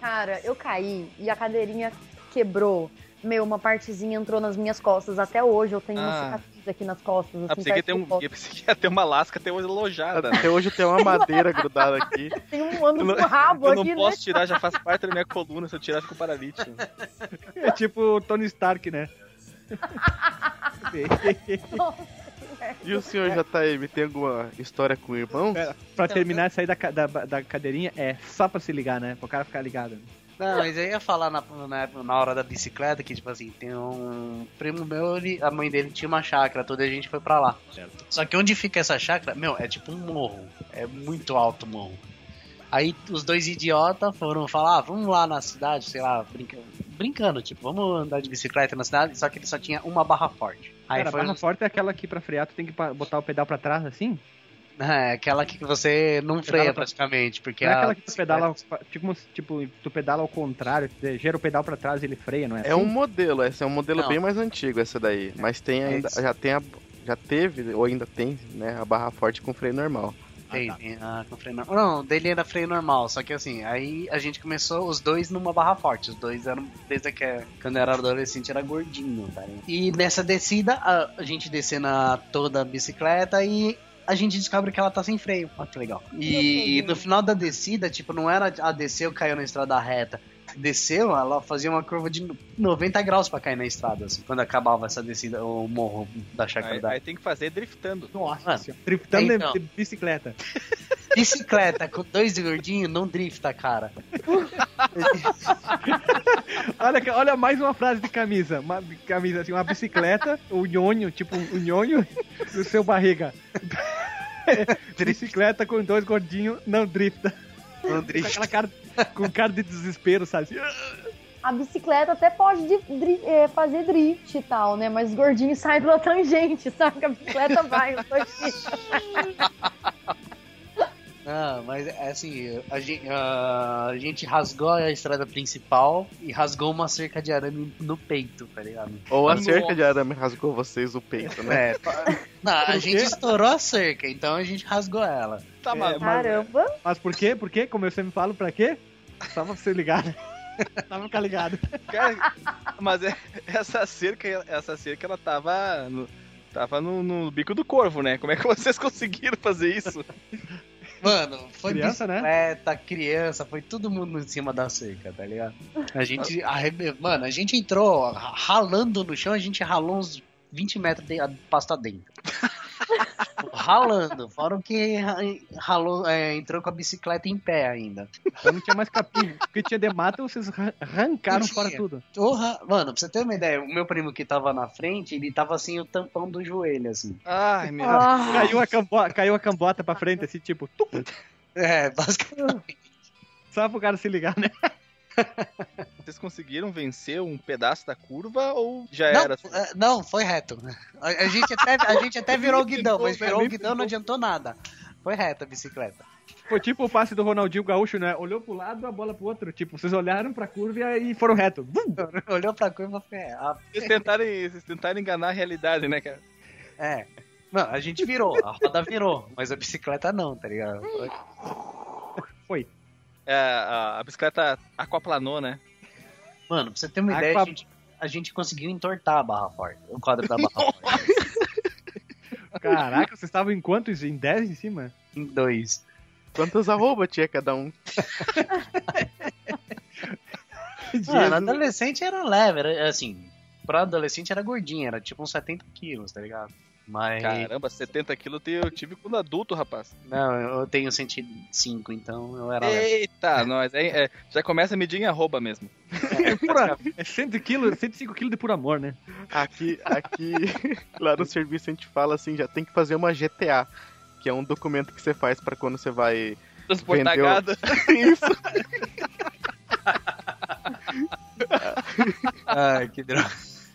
Cara, eu caí e a cadeirinha quebrou Meu, uma partezinha entrou nas minhas costas. Até hoje eu tenho uma Ah. cicatriz aqui nas costas. Ah, Assim, pensei que ter um, eu pensei que ia ter uma lasca até hoje alojada, né? Até hoje tem uma madeira grudada aqui. Tem um ano Eu não- com rabo Eu não aqui, né? posso tirar, já faz parte da minha coluna. Se eu tirar, fico paralítico. É tipo o Tony Stark, né? E o senhor JM tem alguma história com o irmão? É, pra terminar isso aí da, da, da cadeirinha, é só pra se ligar, né? Pro cara ficar ligado. Não, mas eu ia falar na, na, na hora da bicicleta que, tipo assim, tem um primo meu, ele, a mãe dele tinha uma chácara, toda a gente foi pra lá. Só que onde fica essa chácara, meu, é tipo um morro. É muito alto o morro. Aí os dois idiotas foram falar, ah, vamos lá na cidade, sei lá, brinca, brincando, tipo, vamos andar de bicicleta na cidade, só que ele só tinha uma barra forte. Aí Cara, a foi barra forte é aquela que pra frear tu tem que botar o pedal pra trás, assim? É, aquela que você não freia Pedala pra- praticamente, porque Não é a aquela que tu pedala, tipo, tipo, tu pedala ao contrário, tu gera o pedal pra trás e ele freia, não é? É um modelo, esse é um modelo Não. bem mais antigo essa daí. Mas tem ainda, Esse. já tem a, já teve, ou ainda tem, né, a barra forte com freio normal. Tem, tem a com freio normal. Não, dele era freio normal, só que assim, aí a gente começou os dois numa barra forte. Os dois eram, desde que quando eu era adolescente, era gordinho, tá? E nessa descida, a, a gente descendo a toda a bicicleta e a gente descobre que ela tá sem freio. Olha que legal. E no final da descida, tipo, não era a desceu, caiu na estrada reta. Desceu, ela fazia uma curva de 90 graus pra cair na estrada, assim, quando acabava essa descida, o morro da chácara Aí, da aí tem que fazer driftando. Nossa, Mano, driftando então. de de bicicleta. bicicleta com dois gordinhos não drifta, cara. Olha, olha mais uma frase de camisa. Uma camisa assim, uma bicicleta, o nhonho, tipo o nhonho do seu barriga. bicicleta com dois gordinhos, não drifta. Não Com drifta. aquela cara, com cara de desespero, sabe? A bicicleta até pode dri- é, fazer drift e tal, né? Mas os gordinhos saem pela tangente, sabe? Que a bicicleta vai. eu tô aqui. Não, mas é assim, a gente, a gente rasgou a estrada principal e rasgou uma cerca de arame no peito, tá ligado? Ou a Nossa. cerca de arame rasgou vocês o peito, né? É, não, a gente estourou a cerca, então a gente rasgou ela. Tá É, maluco. mas- Caramba. Mas por quê? Por quê? Como eu sempre falo, pra quê? Só pra você ligar. pra ficar ligado. Cara, mas é- essa cerca, essa cerca, ela tava no, tava no, no bico do corvo, né? Como é que vocês conseguiram fazer isso? Mano, foi Criança, né? bicicleta, criança, foi todo mundo em cima da cerca, tá ligado? A gente, arrebe... mano, a gente entrou ralando no chão, a gente ralou uns 20 metros de pasta dentro. ralando, fora o que ra- ralou, é, entrou com a bicicleta em pé ainda. Eu não tinha mais capim. Porque tinha de mata, vocês arran- arrancaram fora tudo. Porra, mano, pra você ter uma ideia, o meu primo que tava na frente, ele tava assim, o tampão do joelho, assim. Ai, meu Ah, Caiu a, cambo... Caiu a cambota pra frente, assim, tipo, tup, É, basicamente. só pro cara se ligar, né? Vocês conseguiram vencer um pedaço da curva ou já Não, era? é, não, foi reto. A, gente até, a gente até virou o guidão, mas virou o guidão não adiantou nada. Foi reta a bicicleta. Foi tipo o passe do Ronaldinho Gaúcho, né? Olhou pro lado, a bola pro outro. Tipo, vocês olharam pra curva e foram reto. Bum! Olhou pra curva e foi. É, a- Vocês tentaram, vocês tentaram enganar a realidade, né, cara? é. Não, a gente virou, a roda virou, mas a bicicleta não, tá ligado? É, a, a bicicleta aquaplanou, né? Mano, pra você ter uma Aqua- ideia, a gente, a gente conseguiu entortar a barra forte, o quadro da barra forte. Caraca, vocês estavam em quantos? Em 10 em cima? Em dois. Quantas arroba tinha cada um? Mano, adolescente era leve, era assim. Pra adolescente era gordinho, era tipo uns 70 quilos, tá ligado? Mas. Caramba, 70 quilos eu tive quando adulto, rapaz. Não, eu tenho 105, então eu era. Eita, nós. É, é, já começa a medir em arroba mesmo. É, pura, é 100 quilos, 105 quilos de puro amor, né? Aqui, aqui, lá no serviço a gente fala assim, já tem que fazer uma GTA, que é um documento que você faz pra quando você vai Transportar gado. isso. Ai, que droga.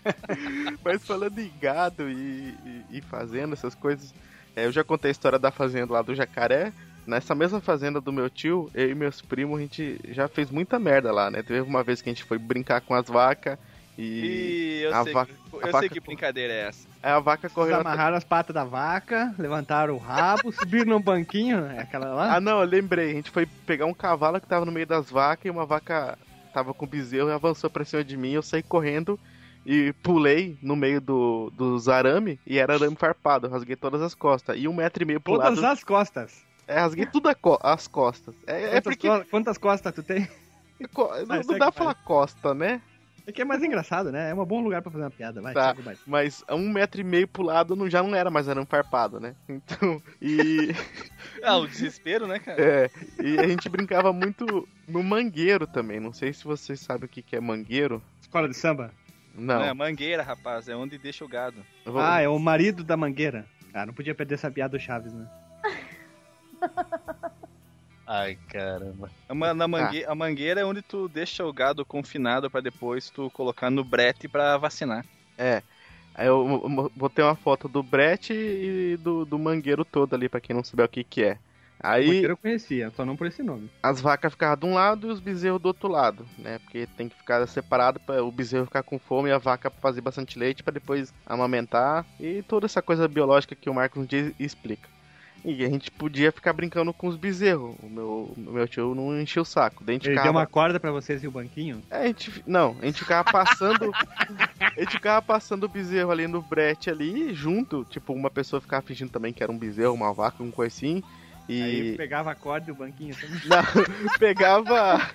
Mas falando em gado e, e, e fazenda, essas coisas, é, eu já contei a história da fazenda lá do Jacaré. Nessa mesma fazenda do meu tio, eu e meus primos, a gente já fez muita merda lá, né? Teve uma vez que a gente foi brincar com as vacas e E eu, A sei, vaca- que, eu a sei que brincadeira é essa. aí a vaca Vocês correu. atrás- amarraram as patas da vaca, levantaram o rabo, subiram num banquinho, é aquela lá. Ah, não, eu lembrei. A gente foi pegar um cavalo que tava no meio das vacas e uma vaca tava com bezerro e avançou pra cima de mim. Eu saí correndo e pulei no meio do, dos arame e era arame farpado. Eu rasguei todas as costas. E um metro e meio pro Todas lado. as costas. É, rasguei tudo a co- as costas. É, é Quantas, porque. co- quantas costas tu tem? co- não segue, dá pra falar costa, né? É que é mais engraçado, né? É um bom lugar pra fazer uma piada. Vai, Tá. Mas um metro e meio pro lado não, já não era mais arame farpado, né? Então. E. Ah, o desespero, né, cara? É, e a gente brincava muito no mangueiro também. Não sei se vocês sabem o que, que é mangueiro. Escola de samba? Não. Não, é mangueira, rapaz, é onde deixa o gado. Vou- Ah, é o marido da mangueira. Ah, não podia perder essa piada do Chaves, né? Ai, caramba. A, na mangue- a mangueira é onde tu deixa o gado confinado pra depois tu colocar no brete pra vacinar. É. Aí eu botei uma foto do Brett e do, do mangueiro todo ali, pra quem não souber o que que é. Aí eu conhecia, só não por esse nome. as vacas ficavam de um lado e os bezerros do outro lado, né? Porque tem que ficar separado para o bezerro ficar com fome e a vaca fazer bastante leite pra depois amamentar e toda essa coisa biológica que o Marcos dia explica. E a gente podia ficar brincando com os bezerros. O meu, o meu tio não enchia o saco. Daí a gente Ele ficava... deu uma corda pra vocês e o banquinho? É, a gente, não, a gente ficava passando. a gente ficava passando o bezerro ali no brete ali, junto. Tipo, uma pessoa ficava fingindo também que era um bezerro, uma vaca, um coisa assim. Aí E. pegava a corda e o banquinho também. Não, pegava.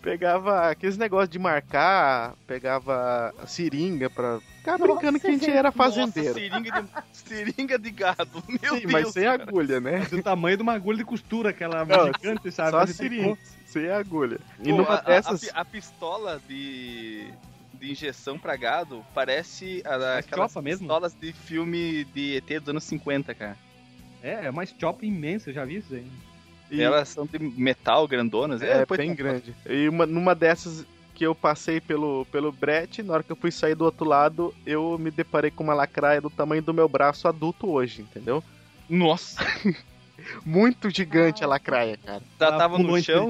Pegava aqueles negócios de marcar, pegava seringa pra ficar brincando que a gente era fazendeiro. Nossa, seringa de, seringa de gado, meu Sim, Deus. mas sem cara. agulha, né? Do tamanho de uma agulha de costura, aquela Não, gigante, sabe? Só Você seringa, sem agulha. E Pô, numa a, a- dessas. a a pistola de, de injeção pra gado parece a, Mas aquelas mesmo? pistolas de filme de ET dos anos 50, cara. É, é uma chop imensa, eu já vi isso aí. e- Elas são de metal, grandonas. É, depois- bem grande. E uma, numa dessas que eu passei pelo, pelo brete, na hora que eu fui sair do outro lado, eu me deparei com uma lacraia do tamanho do meu braço adulto hoje, entendeu? Nossa, Muito gigante a lacraia, cara. ela tava no chão.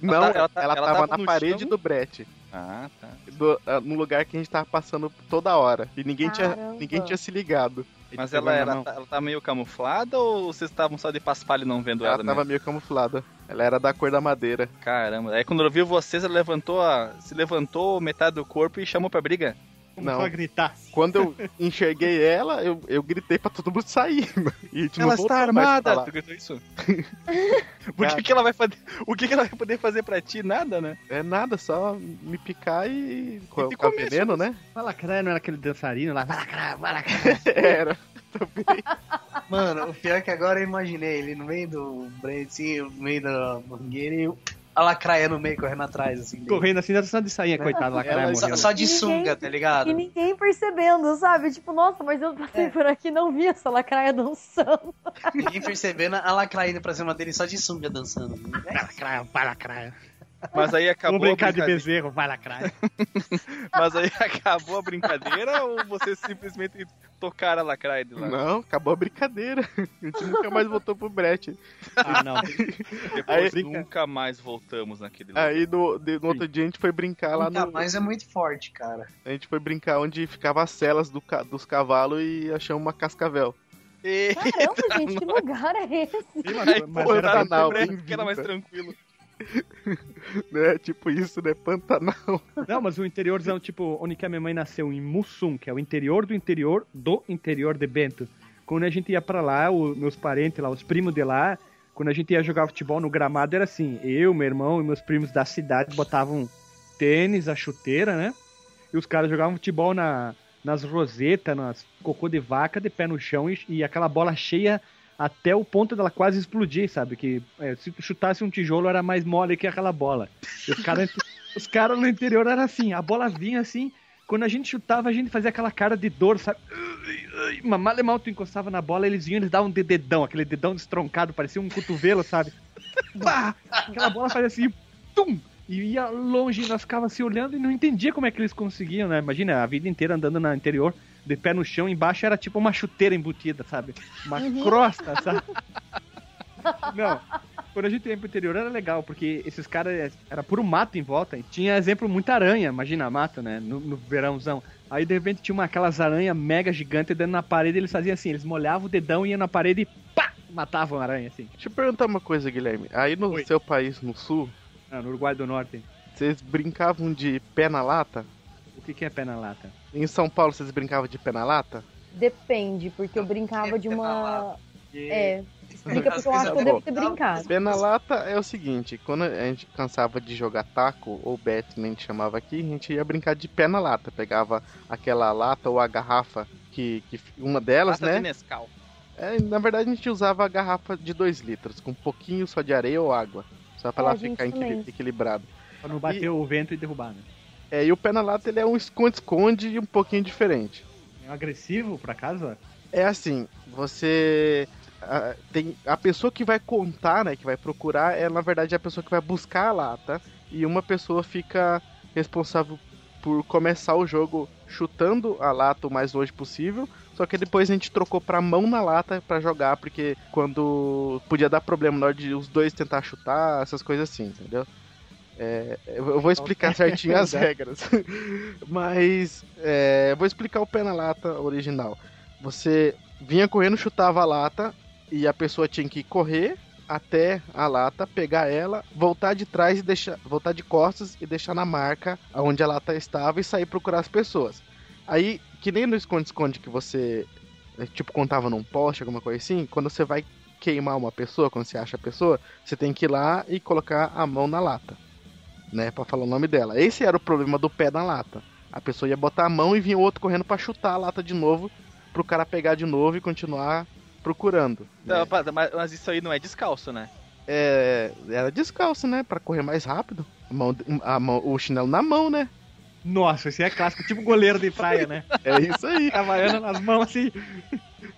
Não, tá- ela, ela tá- ela tava, tava na parede chão? do brete. Ah, tá. do- ah, no lugar que a gente tava passando toda hora. E ninguém, tinha, ninguém tinha se ligado. Mas ela, era, mão. ela tá meio camuflada ou vocês estavam só de paspalho não vendo ela, Ela tava mesmo? meio camuflada. Ela era da cor da madeira. Caramba. Aí quando ela viu vocês, ela levantou a, se levantou metade do corpo e chamou pra briga. Não. gritar. Quando eu enxerguei ela, eu, eu gritei pra todo mundo sair. E não Ela está armada! Tu gritou isso? Por que, que ela vai fazer. O que, que ela vai poder fazer pra ti? Nada, né? É nada, só me picar e. Com, veneno, né? Vai lacrar, não era aquele dançarino lá. Vai lacrar. Era. Mano, o pior é que agora eu imaginei ele no meio do Brent, assim, no meio da mangueira e a lacraia no meio correndo atrás, assim. dele. Correndo assim, só de sainha, coitado, lacraia Ela- Só, só de Ninguém- sunga, tá ligado? E ninguém percebendo, sabe? Tipo, nossa, mas eu passei por aqui e não vi essa lacraia dançando. Ninguém percebendo a lacraia indo pra cima dele só de sunga dançando. Vai lacrar, vai lacrar. Mas aí acabou Vamos a brincar de brincadeira. bezerro, vai lacrar. Mas aí acabou a brincadeira ou vocês simplesmente tocaram a lacraia de lá? Não, acabou a brincadeira. A gente nunca mais voltou pro brete. Ah, não. Depois Aí- nunca mais voltamos naquele lugar. Aí no, de- no outro dia a gente foi brincar lá Nunca no. mais é muito forte, cara. A gente foi brincar onde ficava as celas do dos cavalos e achamos uma cascavel. E... Caramba, gente, que lugar é esse? Sim, Aí, mas, mas pô, era que era mais tranquilo. Né? Tipo isso, né? Pantanal. Não, mas o interiorzão, tipo, onde que a minha mãe nasceu, em Mussum, que é o interior do interior do interior de Bento. Quando a gente ia pra lá, os meus parentes lá, os primos de lá, quando a gente ia jogar futebol no gramado, era assim, eu, meu irmão e meus primos da cidade botavam tênis, a chuteira, né? E os caras jogavam futebol na, nas rosetas, nas cocô de vaca, de pé no chão e, e aquela bola cheia até o ponto dela quase explodir, sabe? Que é, se chutasse um tijolo era mais mole que aquela bola. E os caras os caras no interior era assim, a bola vinha assim, quando a gente chutava, a gente fazia aquela cara de dor, sabe? Mas mal e mal tu encostava na bola, eles vinham, eles davam de dedão, aquele dedão destroncado, parecia um cotovelo, sabe? Pá! Aquela bola fazia assim, tum! E ia longe, nós ficávamos assim olhando e não entendia como é que eles conseguiam, né? Imagina, a vida inteira andando no interior, de pé no chão, embaixo era tipo uma chuteira embutida, sabe? Uma crosta, sabe? Não, quando a gente ia pro interior era legal, porque esses caras era puro mato em volta. E tinha exemplo muita aranha, imagina mato, né? No, no verãozão. Aí de repente tinha uma, aquelas aranhas mega gigantes dentro na parede, eles faziam assim, eles molhavam o dedão, iam na parede e pá! Matavam a aranha, assim. Deixa eu perguntar uma coisa, Guilherme. Aí no Oi. seu país, no sul, Ah, no Uruguai do Norte. vocês brincavam de pé na lata? O que, que é pé na lata? Em São Paulo vocês brincavam de pé na lata? Depende, porque eu brincava de uma. É. Explica porque eu acho que eu devo ter brincado. Pé na lata é o seguinte, quando a gente cansava de jogar taco, ou bet, a gente chamava aqui, a gente ia brincar de pé na lata. Pegava aquela lata ou a garrafa, que, que uma delas, Lata de né? Nescau. É, na verdade a gente usava a garrafa de 2 litros, com um pouquinho só de areia ou água. Só pra É, ela ficar equili- também. equilibrado. Pra não bater o vento e derrubar, né? É, e o pé na lata ele é um esconde-esconde um pouquinho diferente. É um agressivo, por acaso? É assim, você. a- tem a pessoa que vai contar, né, que vai procurar, é na verdade a pessoa que vai buscar a lata. E uma pessoa fica responsável por começar o jogo chutando a lata o mais longe possível. Só que depois a gente trocou pra mão na lata pra jogar, porque quando podia dar problema na hora de os dois tentar chutar, essas coisas assim, entendeu? É, eu vou explicar certinho as regras. Mas é, vou explicar o pé na lata original. Você vinha correndo, chutava a lata e a pessoa tinha que correr até a lata, pegar ela, voltar de trás e deixar, voltar de costas e deixar na marca onde a lata estava e sair procurar as pessoas. Aí, que nem no esconde-esconde que você eh, tipo contava num poste, alguma coisa assim, quando você vai queimar uma pessoa, quando você acha a pessoa, você tem que ir lá e colocar a mão na lata, né, Pra falar o nome dela. Esse era o problema do pé na lata. A pessoa ia botar a mão e vinha o outro correndo pra chutar a lata de novo, pro cara pegar de novo e continuar procurando. né? Não, mas, mas isso aí não é descalço, né? É, era descalço, né? Pra correr mais rápido. A mão, a mão, o chinelo na mão, né? Nossa, esse é clássico, tipo goleiro de praia, né? É isso aí. Trabalhando nas mãos assim.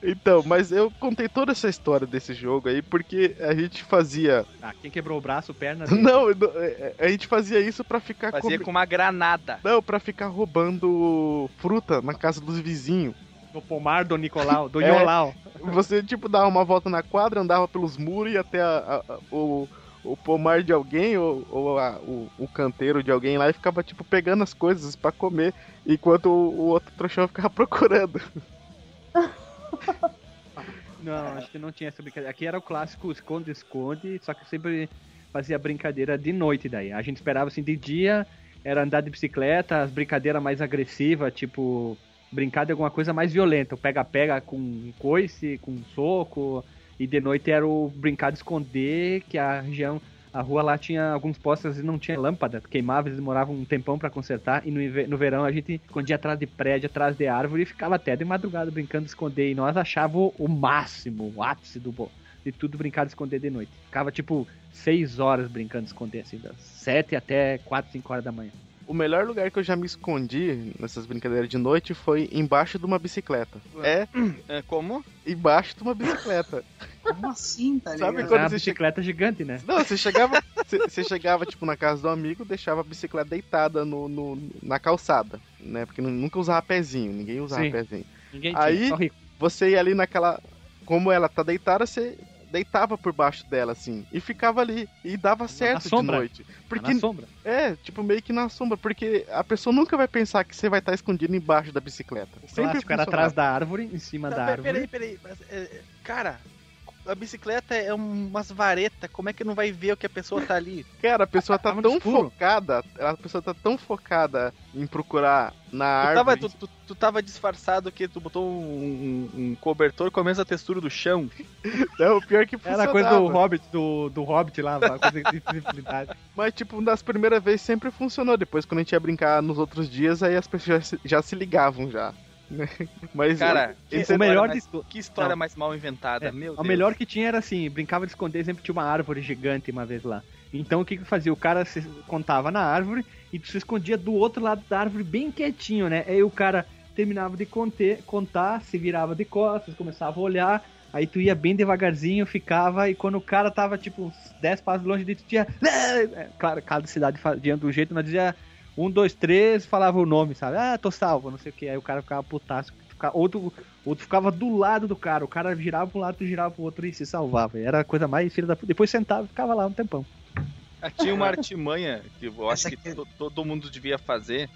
Então, mas eu contei toda essa história desse jogo aí porque a gente fazia. Ah, quem quebrou o braço, perna. Não, não, é, a gente fazia isso pra ficar Fazia come- com uma granada. Não, pra ficar roubando fruta na casa dos vizinhos. No pomar do Nicolau, do É. Iolau. Você, tipo, dava uma volta na quadra, andava pelos muros e até a- a- a- o, o pomar de alguém ou, ou a- o, o canteiro de alguém lá e ficava, tipo, pegando as coisas pra comer, enquanto o, o outro trouxão ficava procurando. Não, acho que não tinha essa brincadeira. Aqui era o clássico esconde-esconde, só que sempre fazia brincadeira de noite daí. A gente esperava assim, de dia era andar de bicicleta, as brincadeiras mais agressivas, tipo, brincar de alguma coisa mais violenta. Pega-pega com coice, com soco. E de noite era o brincar de esconder, que a região, a rua lá tinha alguns postes e não tinha lâmpada, queimava, eles demoravam um tempão pra consertar. E no, no verão a gente escondia atrás de prédio, atrás de árvore e ficava até de madrugada brincando de esconder. E nós achávamos o máximo, o ápice do bo- de tudo brincar de esconder de noite. Ficava tipo seis horas brincando de esconder, assim, das sete até quatro, cinco horas da manhã. O melhor lugar que eu já me escondi nessas brincadeiras de noite foi embaixo de uma bicicleta. É, É, como? embaixo de uma bicicleta. Como assim, tá Sabe ligado? quando Era uma você bicicleta gigante, né? Não, você chegava, você, você chegava tipo na casa do amigo, deixava a bicicleta deitada no, no- na calçada, né? Porque nu- nunca usava pezinho, ninguém usava Sim. pezinho. Ninguém Aí- tinha, só rico. Você ia ali naquela, como ela tá deitada, você deitava por baixo dela assim e ficava ali e dava certo de sombra. noite. Tá Porque na sombra. é, tipo meio que na sombra, porque a pessoa nunca vai pensar que você vai estar escondido embaixo da bicicleta. O clássico era funcionava. atrás da árvore, em cima Tá, da árvore. peraí, peraí. é, cara, a bicicleta é um- umas varetas. Como é que não vai ver o que a pessoa tá ali? Cara, a pessoa tá Tava no tão escuro. focada, a pessoa tá tão focada em procurar na Tu tava, árvore. tu, tu- tu tava disfarçado que tu botou um, um- um cobertor com a mesma textura do chão. Não, o pior que Era funcionava. a coisa do Hobbit, do, do Hobbit lá, coisa de. Mas, tipo, das primeiras vezes sempre funcionou. Depois, quando a gente ia brincar nos outros dias, aí as pessoas já se, já se ligavam já. Né? Mas, Cara, que esse o melhor mais- de. Que história Não. mais mal inventada, É, meu Deus. melhor que tinha era assim, brincava de esconder, sempre tinha uma árvore gigante uma vez lá. Então o que que fazia? O cara se contava na árvore e tu se escondia do outro lado da árvore bem quietinho, né? Aí o cara terminava de conter, contar, se virava de costas, começava a olhar, aí tu ia bem devagarzinho, ficava, e quando o cara tava tipo uns 10 passos longe de tu tinha. É, Claro, cada cidade fazia do jeito, mas dizia um, dois, três, falava o nome, sabe? Ah, tô salvo, não sei o que. Aí o cara ficava putaço. ficava- Outro, outro ficava do lado do cara, o cara virava pra um lado, tu girava pro outro e se salvava. Era a coisa mais filha da puta. Depois sentava e ficava lá um tempão. Ah, Tinha uma artimanha que eu acho que to- todo mundo devia fazer,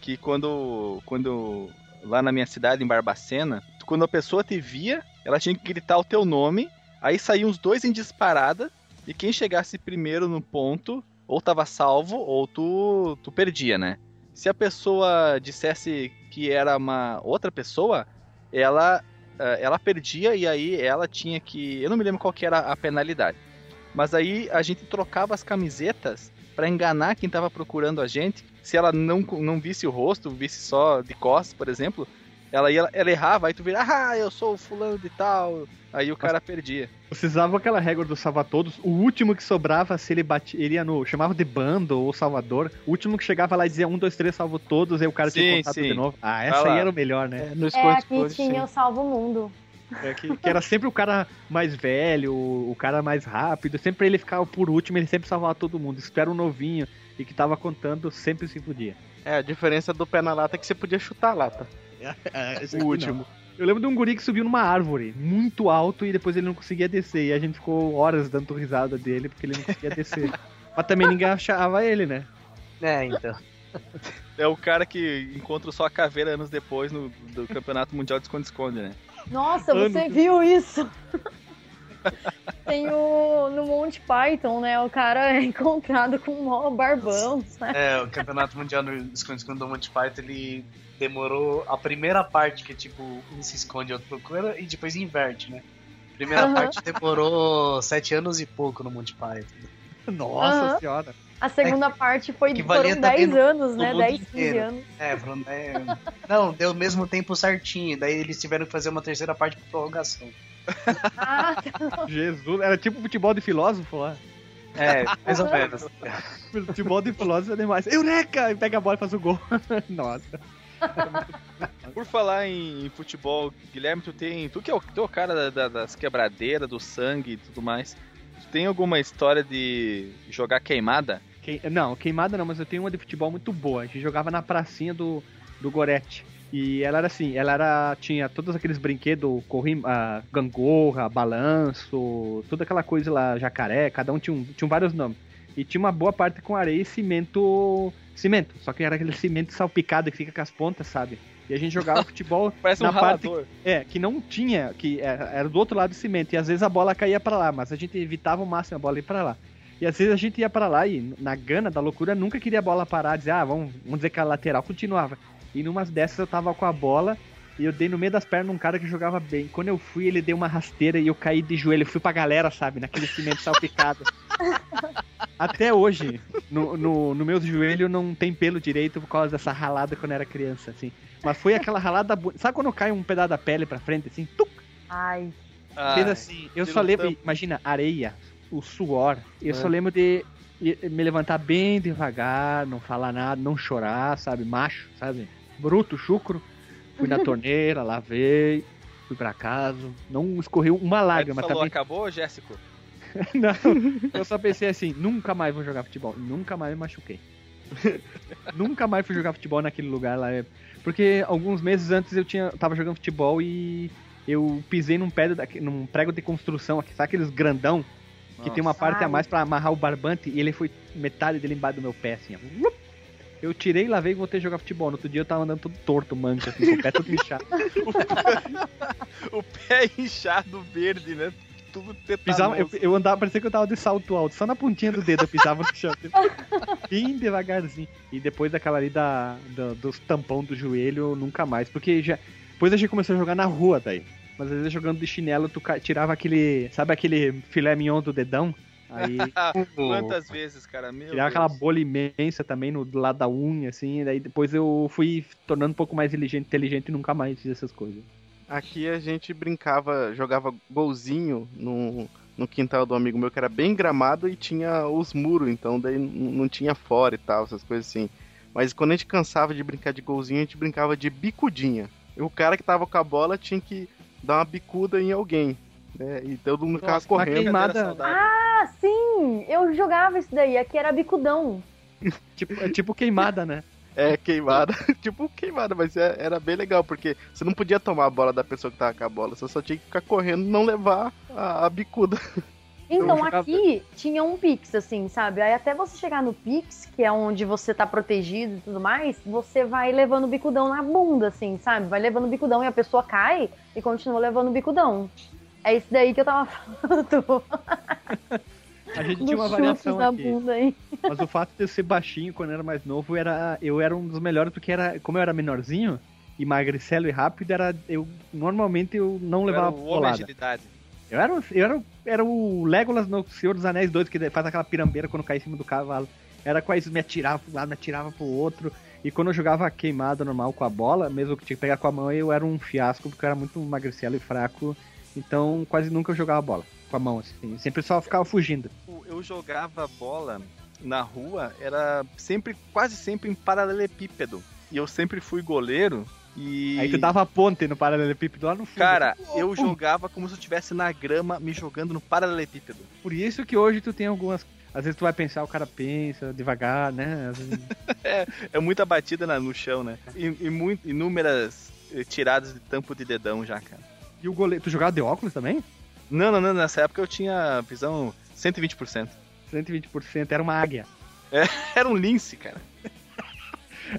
que quando, quando lá na minha cidade, em Barbacena, quando a pessoa te via, ela tinha que gritar o teu nome, aí saíam os dois em disparada, e quem chegasse primeiro no ponto, ou tava salvo, ou tu, tu perdia, né? se a pessoa dissesse que era uma outra pessoa, ela, eh, ela perdia e aí ela tinha que. Eu não me lembro qual que era a penalidade. Mas aí a gente trocava as camisetas pra enganar quem tava procurando a gente. Se ela não, não visse o rosto, visse só de costas, por exemplo, ela, ia, ela errava, aí tu vira, ah, eu sou o fulano de tal. Aí o cara perdia. Vocês usavam aquela regra do salvar todos. O último que sobrava, se ele batia, ele ia no. chamava de bando ou salvador. O último que chegava lá e dizia um, dois, três, salvo todos, aí o cara tinha Sim, contado sim. de novo. Ah, Vai essa lá. aí era o melhor, né? É, no É, aqui tinha sim. o Salvo Mundo. É, que, que era sempre o cara mais velho, o, o cara mais rápido. Sempre ele ficava por último, ele sempre salvava todo mundo. Tu era um novinho e que tava contando, sempre se podia. É, a diferença do pé na lata é que você podia chutar a lata. o último. Eu lembro de um guri que subiu numa árvore muito alto e depois ele não conseguia descer. E a gente ficou horas dando risada dele porque ele não conseguia descer. Mas também ninguém achava ele, né? É, então. É o cara que encontra só a caveira anos depois no do Campeonato Mundial de Esconde-Esconde, né? Nossa, Ano. você viu isso? Tem o. No Monty Python, né? O cara é encontrado com um mó barbão, né? É, o Campeonato Mundial do Esconde-Esconde do Monty Python, ele demorou a primeira parte, que tipo, um se esconde e outro procura, e depois inverte, né? A primeira Aham. parte demorou sete anos e pouco no Monty Python. Nossa Aham. senhora. A segunda parte foi foram também 10 no- anos, no né? mundo 10, 15 inteiro. anos. É, foram é, Não, deu o mesmo tempo certinho, daí eles tiveram que fazer uma terceira parte por prorrogação. Ah, Jesus, era tipo futebol de filósofo lá. É, mais ou menos. Futebol de filósofo é demais. Eureka! E pega a bola e faz o gol. Nossa. Por falar em, em futebol, Guilherme, tu tem. Tu que é o, tu é o cara da- da- das quebradeiras, do sangue e tudo mais. Tu tem alguma história de jogar queimada? Quem- não, queimada não, mas eu tenho uma de futebol muito boa. A gente jogava na pracinha do, do Gorete. E ela era assim, ela era. Tinha todos aqueles brinquedos, corri, ah, gangorra, balanço, toda aquela coisa lá, jacaré, cada um tinha, um, tinha vários nomes. E tinha uma boa parte com areia e cimento. Cimento. Só que era aquele cimento salpicado que fica com as pontas, sabe? E a gente jogava futebol Parece na um parte ralador. É, que não tinha, que era, era do outro lado do cimento, e às vezes a bola caía pra lá, mas a gente evitava o máximo a bola ir pra lá. E às vezes a gente ia pra lá e, na gana da loucura, nunca queria a bola parar, dizer, ah, vamos, vamos dizer que a lateral continuava. E numas dessas eu tava com a bola e eu dei no meio das pernas num cara que jogava bem. Quando eu fui, ele deu uma rasteira e eu caí de joelho. Eu fui pra galera, sabe, naquele cimento salpicado. Até hoje, no, no, no meu joelho não tem pelo direito por causa dessa ralada quando eu era criança, assim. Mas foi aquela ralada. bu- Sabe quando cai um pedaço da pele pra frente, assim? Tuc, Ai. Fez assim. Eu só um lembro, tampo. imagina, areia, o suor. Eu É. só lembro de me levantar bem devagar, não falar nada, não chorar, sabe? Macho, sabe? Bruto, chucro. Fui na torneira, lavei, fui pra casa. Não escorreu uma lágrima falou, também. acabou, Jéssico? Não, eu só pensei assim, nunca mais vou jogar futebol. Nunca mais me machuquei. nunca mais fui jogar futebol naquele lugar lá. é- Porque alguns meses antes eu tinha, tava jogando futebol e eu pisei num, daque- num prego de construção, aqui, sabe aqueles grandão? Que tem uma parte a Ai. mais pra amarrar o barbante e ele foi metade dele embaixo do meu pé, assim, ó. Eu tirei, lavei e voltei a jogar futebol. No outro dia eu tava andando todo torto, mancha, assim, o pé todo inchado. O pé inchado verde, né? Tudo Pisava, eu, eu andava, parecia que eu tava de salto alto, só na pontinha do dedo eu pisava no chão. Bem devagarzinho. E depois daquela ali da, da- dos tampão do joelho, nunca mais. Porque já. Depois a gente começou a jogar na rua daí. Mas às vezes jogando de chinelo, tu tirava aquele. Sabe aquele filé mignon do dedão? Aí Quantas vezes, cara? Meu tirava aquela Deus. bolha imensa também no, do lado da unha, assim. E daí depois eu fui tornando um pouco mais inteligente, inteligente e nunca mais fiz essas coisas. Aqui a gente brincava, jogava golzinho no, no quintal do amigo meu, que era bem gramado e tinha os muros, então daí não tinha fora e tal, essas coisas assim. Mas quando a gente cansava de brincar de golzinho, a gente brincava de bicudinha. E o cara que tava com a bola tinha que dar uma bicuda em alguém. Né? E todo mundo ficava Nossa, correndo. queimada-. Ah, sim! Eu jogava isso daí. Aqui era bicudão. Tipo, é tipo queimada, né? É, queimada. tipo queimada, mas é- era bem legal, porque você não podia tomar a bola da pessoa que tava com a bola, você só tinha que ficar correndo e não levar a, a bicuda. Então, aqui tinha um Pix, assim, sabe? Aí até você chegar no Pix, que é onde você tá protegido e tudo mais, você vai levando o bicudão na bunda, assim, sabe? Vai levando o bicudão e a pessoa cai e continua levando o bicudão. É isso daí que eu tava falando. A gente tinha uma variação na aqui. bunda. Mas o fato de eu ser baixinho quando eu era mais novo, era, eu era um dos melhores, porque era, como eu era menorzinho, e magricelo e rápido, era, eu normalmente eu não levava Era o homem bolada. Eu era, eu era, era o Legolas no Senhor dos Anéis 2, que faz aquela pirambeira quando cai em cima do cavalo. Era isso, me atirava pro lado, me atirava pro outro. E quando eu jogava queimada normal com a bola, mesmo que tinha que pegar com a mão, eu era um fiasco, porque eu era muito magricelo e fraco. Então quase nunca eu jogava bola com a mão, assim. Sempre só ficava fugindo. Eu- jogava bola na rua, era sempre, quase sempre em paralelepípedo. E eu sempre fui goleiro. E. Aí tu dava ponte no paralelepípedo lá no fundo. Cara, eu jogava como se eu estivesse na grama me jogando no paralelepípedo. Por isso que hoje tu tem algumas. Às vezes tu vai pensar, o cara pensa devagar, né? Vezes- É muita batida na- no chão, né? E, e muito, inúmeras eh, tiradas de tampo de dedão já, cara. E o goleiro. Tu jogava de óculos também? Não, não, não, nessa época eu tinha visão 120%. 120%, era uma águia. Era um lince, cara.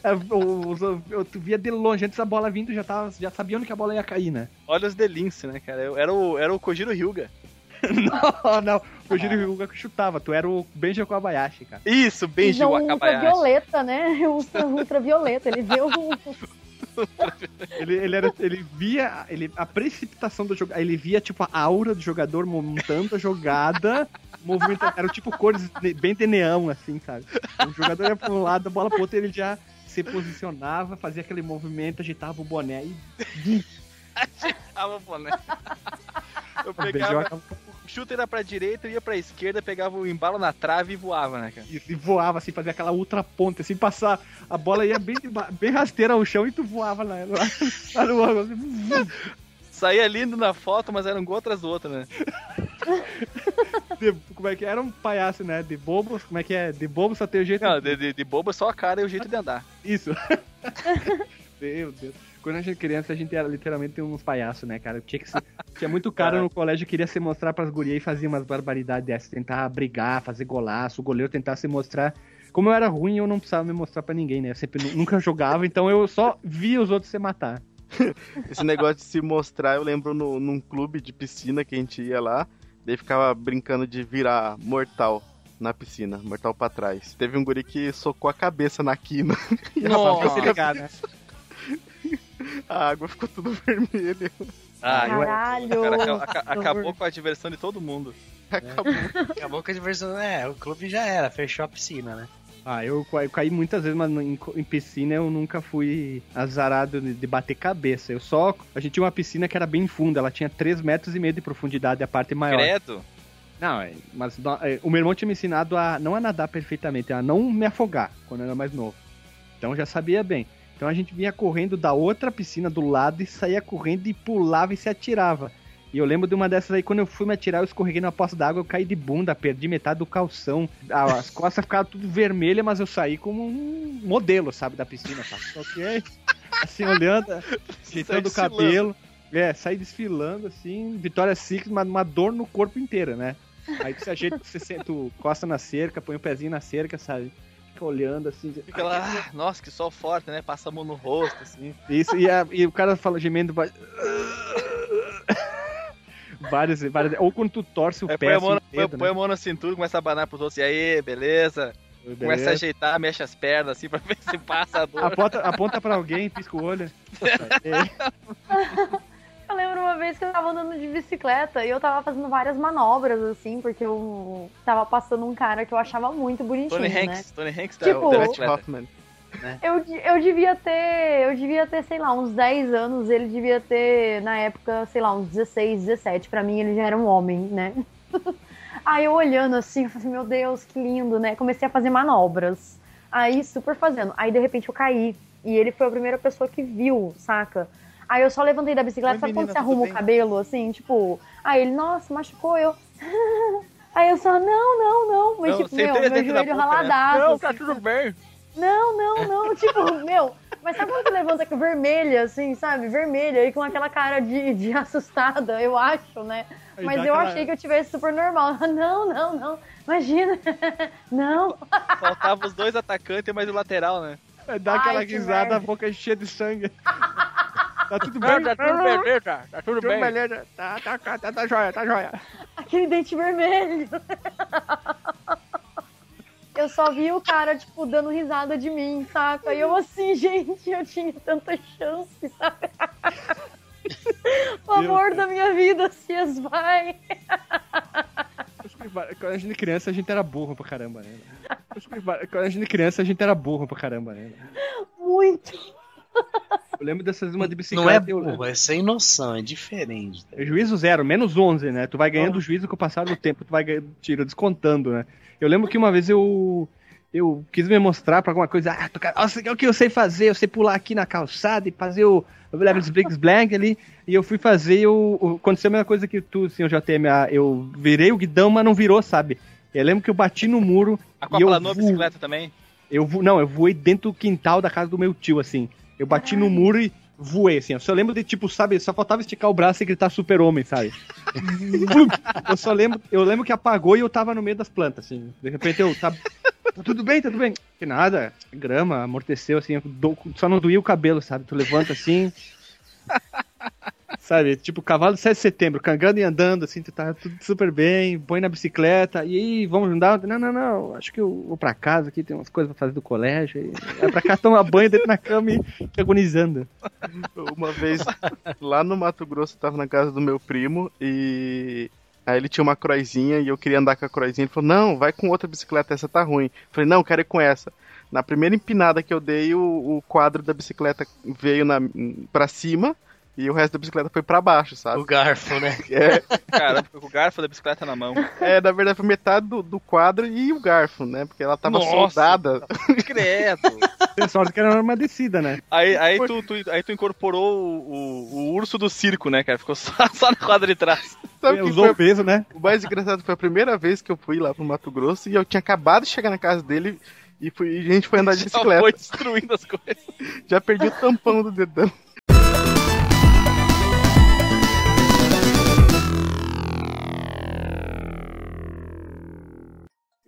É, o- o- eu, tu via de longe, antes da bola vindo, já, tava, já sabia onde que a bola ia cair, né? Olha os de lince, né, cara? Eu era o, era o Kojiro Hyuga. não, não. O Giro Ryuga que chutava, tu era o Benji Kobayashi, cara. Isso, Benji Visão Wakabayashi. ultravioleta, né? Ultra, ultravioleta. Ele vê o. Ele, ele, era, ele via ele, a precipitação do jogo. Ele via, tipo, a aura do jogador montando a jogada. movimento, era tipo cores bem de neão, assim, sabe? O jogador ia pra um lado, a bola pro outro, ele já se posicionava, fazia aquele movimento, agitava o boné e Ah, pô, né? Eu pegava, o chute era pra direita, ia pra esquerda, pegava o embalo na trave e voava, né, cara? e, e voava, assim, fazia aquela ultra ponta, assim, passar. A bola ia bem, bem rasteira ao chão e tu voava lá, lá, lá no ângulo. assim, Saía lindo na foto, mas era um gol atrás do outro, né? de- como é que era um palhaço, né? De bobos, como é que é? De bobo só tem o jeito. Não, de, de, de boba só a cara e o jeito de andar. Isso. Meu Deus. Quando a gente era criança, a gente era literalmente uns palhaços, né, cara? Tinha, que ser- tinha muito cara no colégio que queria se mostrar pras gurias e fazia umas barbaridades dessas. Tentar brigar, fazer golaço, o goleiro tentar se mostrar. Como eu era ruim, eu não precisava me mostrar pra ninguém, né? Eu sempre nu- nunca jogava, então eu só via os outros se matar. Esse negócio de se mostrar, eu lembro no, num clube de piscina que a gente ia lá, daí ficava brincando de virar mortal na piscina, mortal pra trás. Teve um guri que socou a cabeça na quina. E a Pra a água ficou tudo vermelha. Ah, eu- Caralho! cara, aca- aca- acabou com a diversão de todo mundo. Acabou. Acabou com a diversão. É, o clube já era, fechou a piscina, né? Ah, eu, eu caí muitas vezes, mas em, em piscina eu nunca fui azarado de de bater cabeça. Eu só. A gente tinha uma piscina que era bem funda, ela tinha 3 metros e meio de profundidade, a parte maior. Credo. Não, é, mas é, o meu irmão tinha me ensinado a não a nadar perfeitamente, a não me afogar quando eu era mais novo. Então eu já sabia bem. Então a gente vinha correndo da outra piscina do lado e saía correndo e pulava e se atirava. E eu lembro de uma dessas aí, quando eu fui me atirar, eu escorreguei na poça d'água, eu caí de bunda, perdi metade do calção. Ah, As costas ficaram tudo vermelhas, mas eu saí como um modelo, sabe, da piscina? Só que é, assim, olhando, ajeitando o cabelo. É, saí desfilando, assim, Vitória Secret, mas uma dor no corpo inteiro, né? Aí tu se ajeita, você senta, tu costa na cerca, põe o pezinho na cerca, sabe? Fica olhando assim. Fica lá, ah, nossa, que sol forte, né? Passa a mão no rosto, assim. Isso, e, a- e o cara fala gemendo. vai- várias, várias. Ou quando tu torce o Aí pé. põe a, assim, mão, o põe, dedo, põe né? a mão na cintura, começa a abanar pros outros. E aí, beleza? Começa a Beleza. ajeitar, mexe as pernas, assim, pra ver se passa a dor. Aponta, aponta pra alguém, pisca o olho. É, Eu lembro uma vez que eu tava andando de bicicleta e eu tava fazendo várias manobras, assim, porque eu tava passando um cara que eu achava muito bonitinho, Tony né? Hanks, Tony Hanks da, Tipo- da Matt. Hoffman. Eu, de- eu devia ter, eu devia ter, sei lá, uns 10 anos, ele devia ter, na época, sei lá, uns 16, 17. Pra mim, ele já era um homem, né? Aí eu olhando assim, eu falei, meu Deus, que lindo, né? Comecei a fazer manobras. Aí, super fazendo. Aí, de repente, eu caí. E ele foi a primeira pessoa que viu, saca? Aí eu só levantei da bicicleta, Oi, sabe menina, quando você arruma bem? o cabelo, assim, tipo... Aí ele, nossa, machucou eu. Aí eu só, não, não, não. Mas, Não, tipo, meu, meu joelho né? raladaço. Não, assim, tá tudo bem. não, não, não, tipo, meu, mas sabe quando você levanta com vermelha, assim, sabe? Vermelha e com aquela cara de, de assustada, eu acho, né? Aí Mas eu aquela- achei que eu tivesse super normal. Não, não, não, imagina. Não. Faltava os dois atacantes, mas o lateral, né? Dá aquela Ai, risada, a boca cheia de sangue. Tá tudo bem? Não, tá tudo beleza, tá tudo Tudo bem. beleza. Tá, tá, tá, tá, tá joia, tá joia. Aquele dente vermelho. Eu só vi o cara, tipo, dando risada de mim, saca? E eu assim, gente, eu tinha tanta chance, sabe? o amor da minha vida se esvai. Quando a gente é criança, a gente era burro pra caramba, né? Quando a gente é criança, a gente era burro pra caramba, né? Muito. Eu lembro dessas uma de Não bicicleta. é eu- burro, é sem noção, é diferente. É juízo zero, menos 11, né? Tu vai ganhando juízo com o passar do tempo, tu vai ganhando, tira, descontando, né? Eu lembro que uma vez eu eu quis me mostrar pra alguma coisa, ah, tu, cara, nossa, é o que eu sei fazer, eu sei pular aqui na calçada e fazer o Blabs Briggs Blank ali, e eu fui fazer o, o- aconteceu a mesma coisa que tu, senhor JTM, eu virei o guidão, mas não virou, sabe? Eu lembro que eu bati no muro e eu Aquaplanou a vo- bicicleta também. eu vo... Não, eu voei dentro do quintal da casa do meu tio, assim. Eu bati no muro e voei, assim. Eu só lembro de, tipo, sabe, só faltava esticar o braço e gritar super-homem, sabe? eu só lembro, eu lembro que apagou e eu tava no meio das plantas, assim. De repente eu, tá, tá tudo bem, tá tudo bem. Que nada, grama, amorteceu, assim, dou- só não doía o cabelo, sabe? Tu levanta assim... Sabe, tipo, cavalo de 7 de setembro, cangando e andando, assim, tu tá tudo super bem, põe na bicicleta, e aí, vamos andar? Não, não, não, acho que eu vou pra casa aqui, tem umas coisas pra fazer do colégio, e vai pra cá tomar banho dentro na cama e agonizando. Uma vez, lá no Mato Grosso, eu tava na casa do meu primo e. Aí ele tinha uma croizinha e eu queria andar com a croizinha. Ele falou: Não, vai com outra bicicleta, essa tá ruim. Eu falei: Não, quero ir com essa. Na primeira empinada que eu dei, o, o quadro da bicicleta veio na, pra cima e o resto da bicicleta foi pra baixo, sabe? O garfo, né? É, com o garfo da bicicleta na mão. é, na verdade foi metade do, do quadro e o garfo, né? Porque ela tava Nossa. soldada. Credo. Tem sorte que era uma descida, né? Aí, aí, tu, tu- aí tu incorporou o, o- o urso do circo, né, cara? Ficou só, só na quadra de trás. Sabe o que Usou foi o peso, né? O mais engraçado foi a primeira vez que eu fui lá pro Mato Grosso e eu tinha acabado de chegar na casa dele e, fui- e a gente foi andar de Já bicicleta. foi destruindo as coisas. Já perdi o tampão do dedão.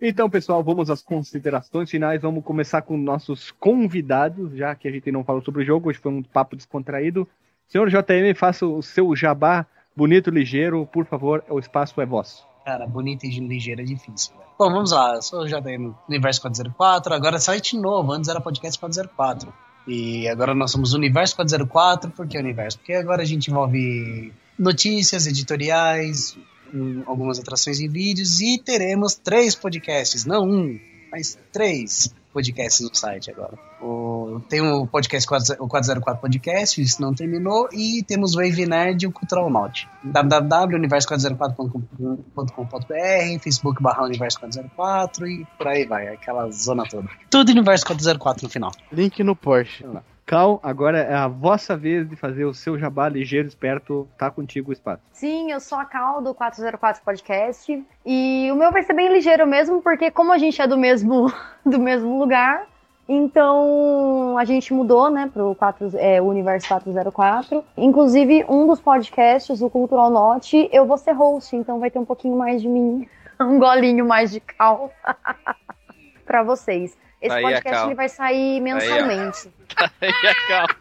Então, pessoal, vamos às considerações finais. Vamos começar com nossos convidados, já que a gente não falou sobre o jogo, hoje foi um papo descontraído. Senhor JM, faça o seu jabá bonito, ligeiro, por favor, o espaço é vosso. Cara, bonita e ligeira é difícil. Bom, vamos lá. Eu sou o JM Universo 404. Agora é site novo. Antes era podcast 404. E agora nós somos Universo 404. Por que Universo? Porque agora a gente envolve notícias, editoriais, hum, algumas atrações em vídeos. E teremos três podcasts. Não um, mas três podcasts no site agora. O- tem o podcast 40 o 404 Podcast, isso não terminou. E temos o Wave Nerd e o Cultural Note. www.universo404.com.br, Facebook barra Universo 404 e por aí vai, aquela zona toda. Tudo Universo 404 no final. Link no Porsche. Cal, agora é a vossa vez de fazer o seu jabá ligeiro, esperto, tá contigo o espaço. Sim, eu sou a Cal do 404 Podcast. E o meu vai ser bem ligeiro mesmo, porque como a gente é do mesmo, do mesmo lugar, então a gente mudou, né, pro 4, é, Universo 404. Inclusive, um dos podcasts, o Cultural Note, eu vou ser host, então vai ter um pouquinho mais de mim, um golinho mais de Cal pra vocês. Esse podcast Cal. ele vai sair mensalmente. Aí a calma.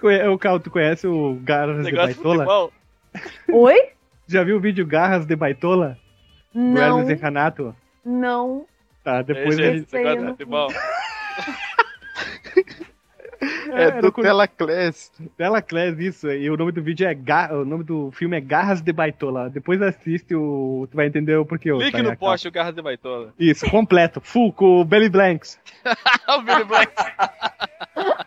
Conhe- O Cal, tu conhece o Garras de Baitola? futebol. Oi? Já viu o vídeo Garras de Baitola? Do Não, Hermes e Renato? não. Tá, depois esse gente... Esse aí negócio eu de não- É, era do com- Telaclass. Tela Class, isso. E o nome do vídeo é Ga... O nome do filme é Garras de Baitola. Depois assiste o. Tu vai entender o porquê. Link Tainá, no Cal. poste, o Garras de Baitola. Isso, completo. Full com o Belly Blanks. o Billy Black.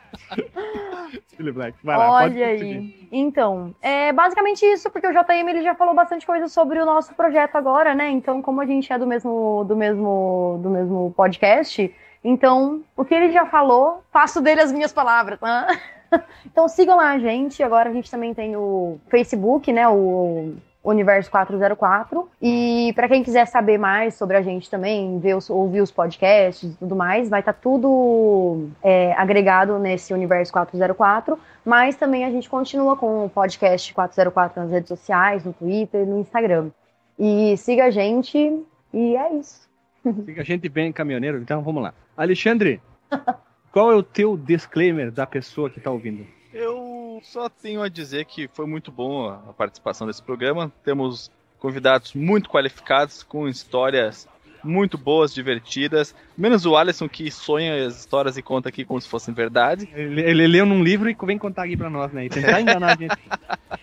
Billy Blanks. Vai lá, Olha aí. Então, é basicamente isso, porque o JM ele já falou bastante coisa sobre o nosso projeto agora, né? Então, como a gente é do mesmo, do mesmo, do mesmo podcast, então o que ele já falou, faço dele as minhas palavras, tá? Então sigam lá a gente. Agora a gente também tem o Facebook, né? O Universo 404. E para quem quiser saber mais sobre a gente também, ver os- ouvir os podcasts e tudo mais, vai estar tudo é, agregado nesse Universo 404. Mas também a gente continua com o podcast 404 nas redes sociais, no Twitter no Instagram. E siga a gente e é isso. Fica a gente bem caminhoneiro, então vamos lá. Alexandre, qual é o teu disclaimer da pessoa que tá ouvindo? Eu só tenho a dizer que foi muito bom a a participação desse programa. Temos convidados muito qualificados, com histórias muito boas, divertidas. Menos o Alisson que sonha as histórias e conta aqui como se fossem verdade. Ele, ele leu num livro e vem contar aqui pra nós, né? E tentar enganar a gente.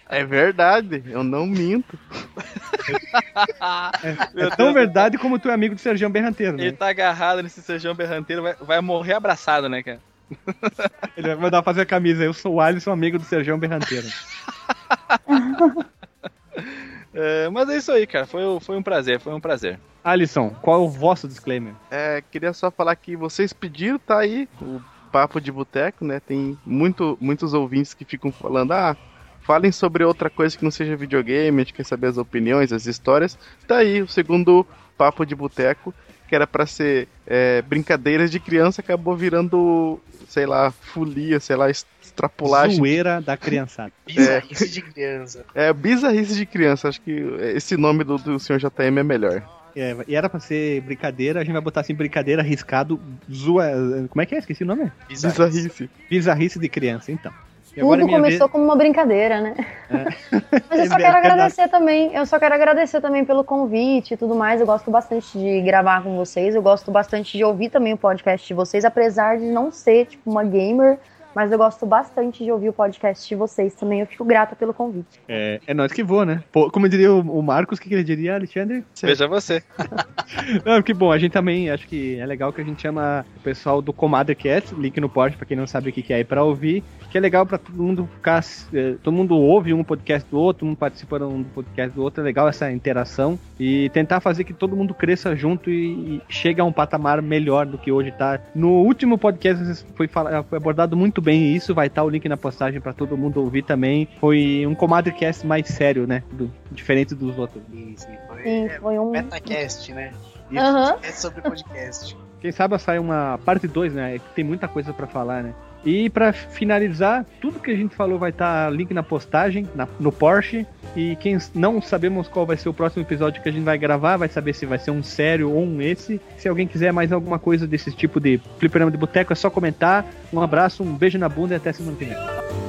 É verdade, eu não minto. É tão verdade como tu é amigo do Sergião Berranteiro, né? Ele tá agarrado nesse Sejão Berranteiro, vai, vai morrer abraçado, né, cara? Ele vai mandar fazer a camisa. Eu sou o Alisson, amigo do Sergião Berranteiro. É, mas é isso aí, cara. Foi, foi um prazer, foi um prazer. Alisson, qual é o vosso disclaimer? É, queria só falar que vocês pediram, tá aí o papo de boteco, né? Tem muito, muitos ouvintes que ficam falando, ah, falem sobre outra coisa que não seja videogame, a gente quer saber as opiniões, as histórias. Tá aí o segundo papo de boteco, que era pra ser é, brincadeiras de criança, acabou virando, sei lá, folia, sei lá, extrapolagem. Zoeira da criançada. Bizarrice de criança. É, bizarrice de criança, acho que esse nome do, do senhor JM é melhor. É, e era pra ser brincadeira, a gente vai botar assim, brincadeira arriscado, zoa... Como é que é? Esqueci o nome. Bizarrice. Bizarrice de criança, então. É Tudo começou como uma brincadeira, né? Mas eu só É quero verdade. agradecer também. Eu só quero agradecer também pelo convite e tudo mais. Eu gosto bastante de gravar com vocês. Eu gosto bastante de ouvir também o podcast de vocês, apesar de não ser tipo uma gamer. Mas eu gosto bastante de ouvir o podcast de vocês também. Eu fico grata pelo convite. É, é nós que voa, né? Pô, como diria o, o Marcos, o que, que ele diria, Alexandre? Veja você. Não, que bom, a gente também acho que é legal que a gente chama o pessoal do Comadrecast, link no post pra quem não sabe o que que é aí pra ouvir, que é legal pra todo mundo ficar, eh, todo mundo ouve um podcast do outro, um participa de um podcast do outro, é legal essa interação e tentar fazer que todo mundo cresça junto e, e chegue a um patamar melhor do que hoje tá. No último podcast foi, foi abordado muito bem isso, vai estar o link na postagem pra todo mundo ouvir também. Foi um Comadrecast mais sério, né? Do- diferente dos outros. Isso, foi, Sim, é, foi um. Metacast, né? Aham. É sobre podcast. Quem sabe sai uma parte 2, né? Que tem muita coisa pra falar, né? E pra finalizar, tudo que a gente falou vai estar link na postagem, na- no Porsche. E quem não sabemos qual vai ser o próximo episódio que a gente vai gravar, vai saber se vai ser um sério ou um esse. Se alguém quiser mais alguma coisa desse tipo de fliperama de boteco, é só comentar. Um abraço, um beijo na bunda e até semana que vem.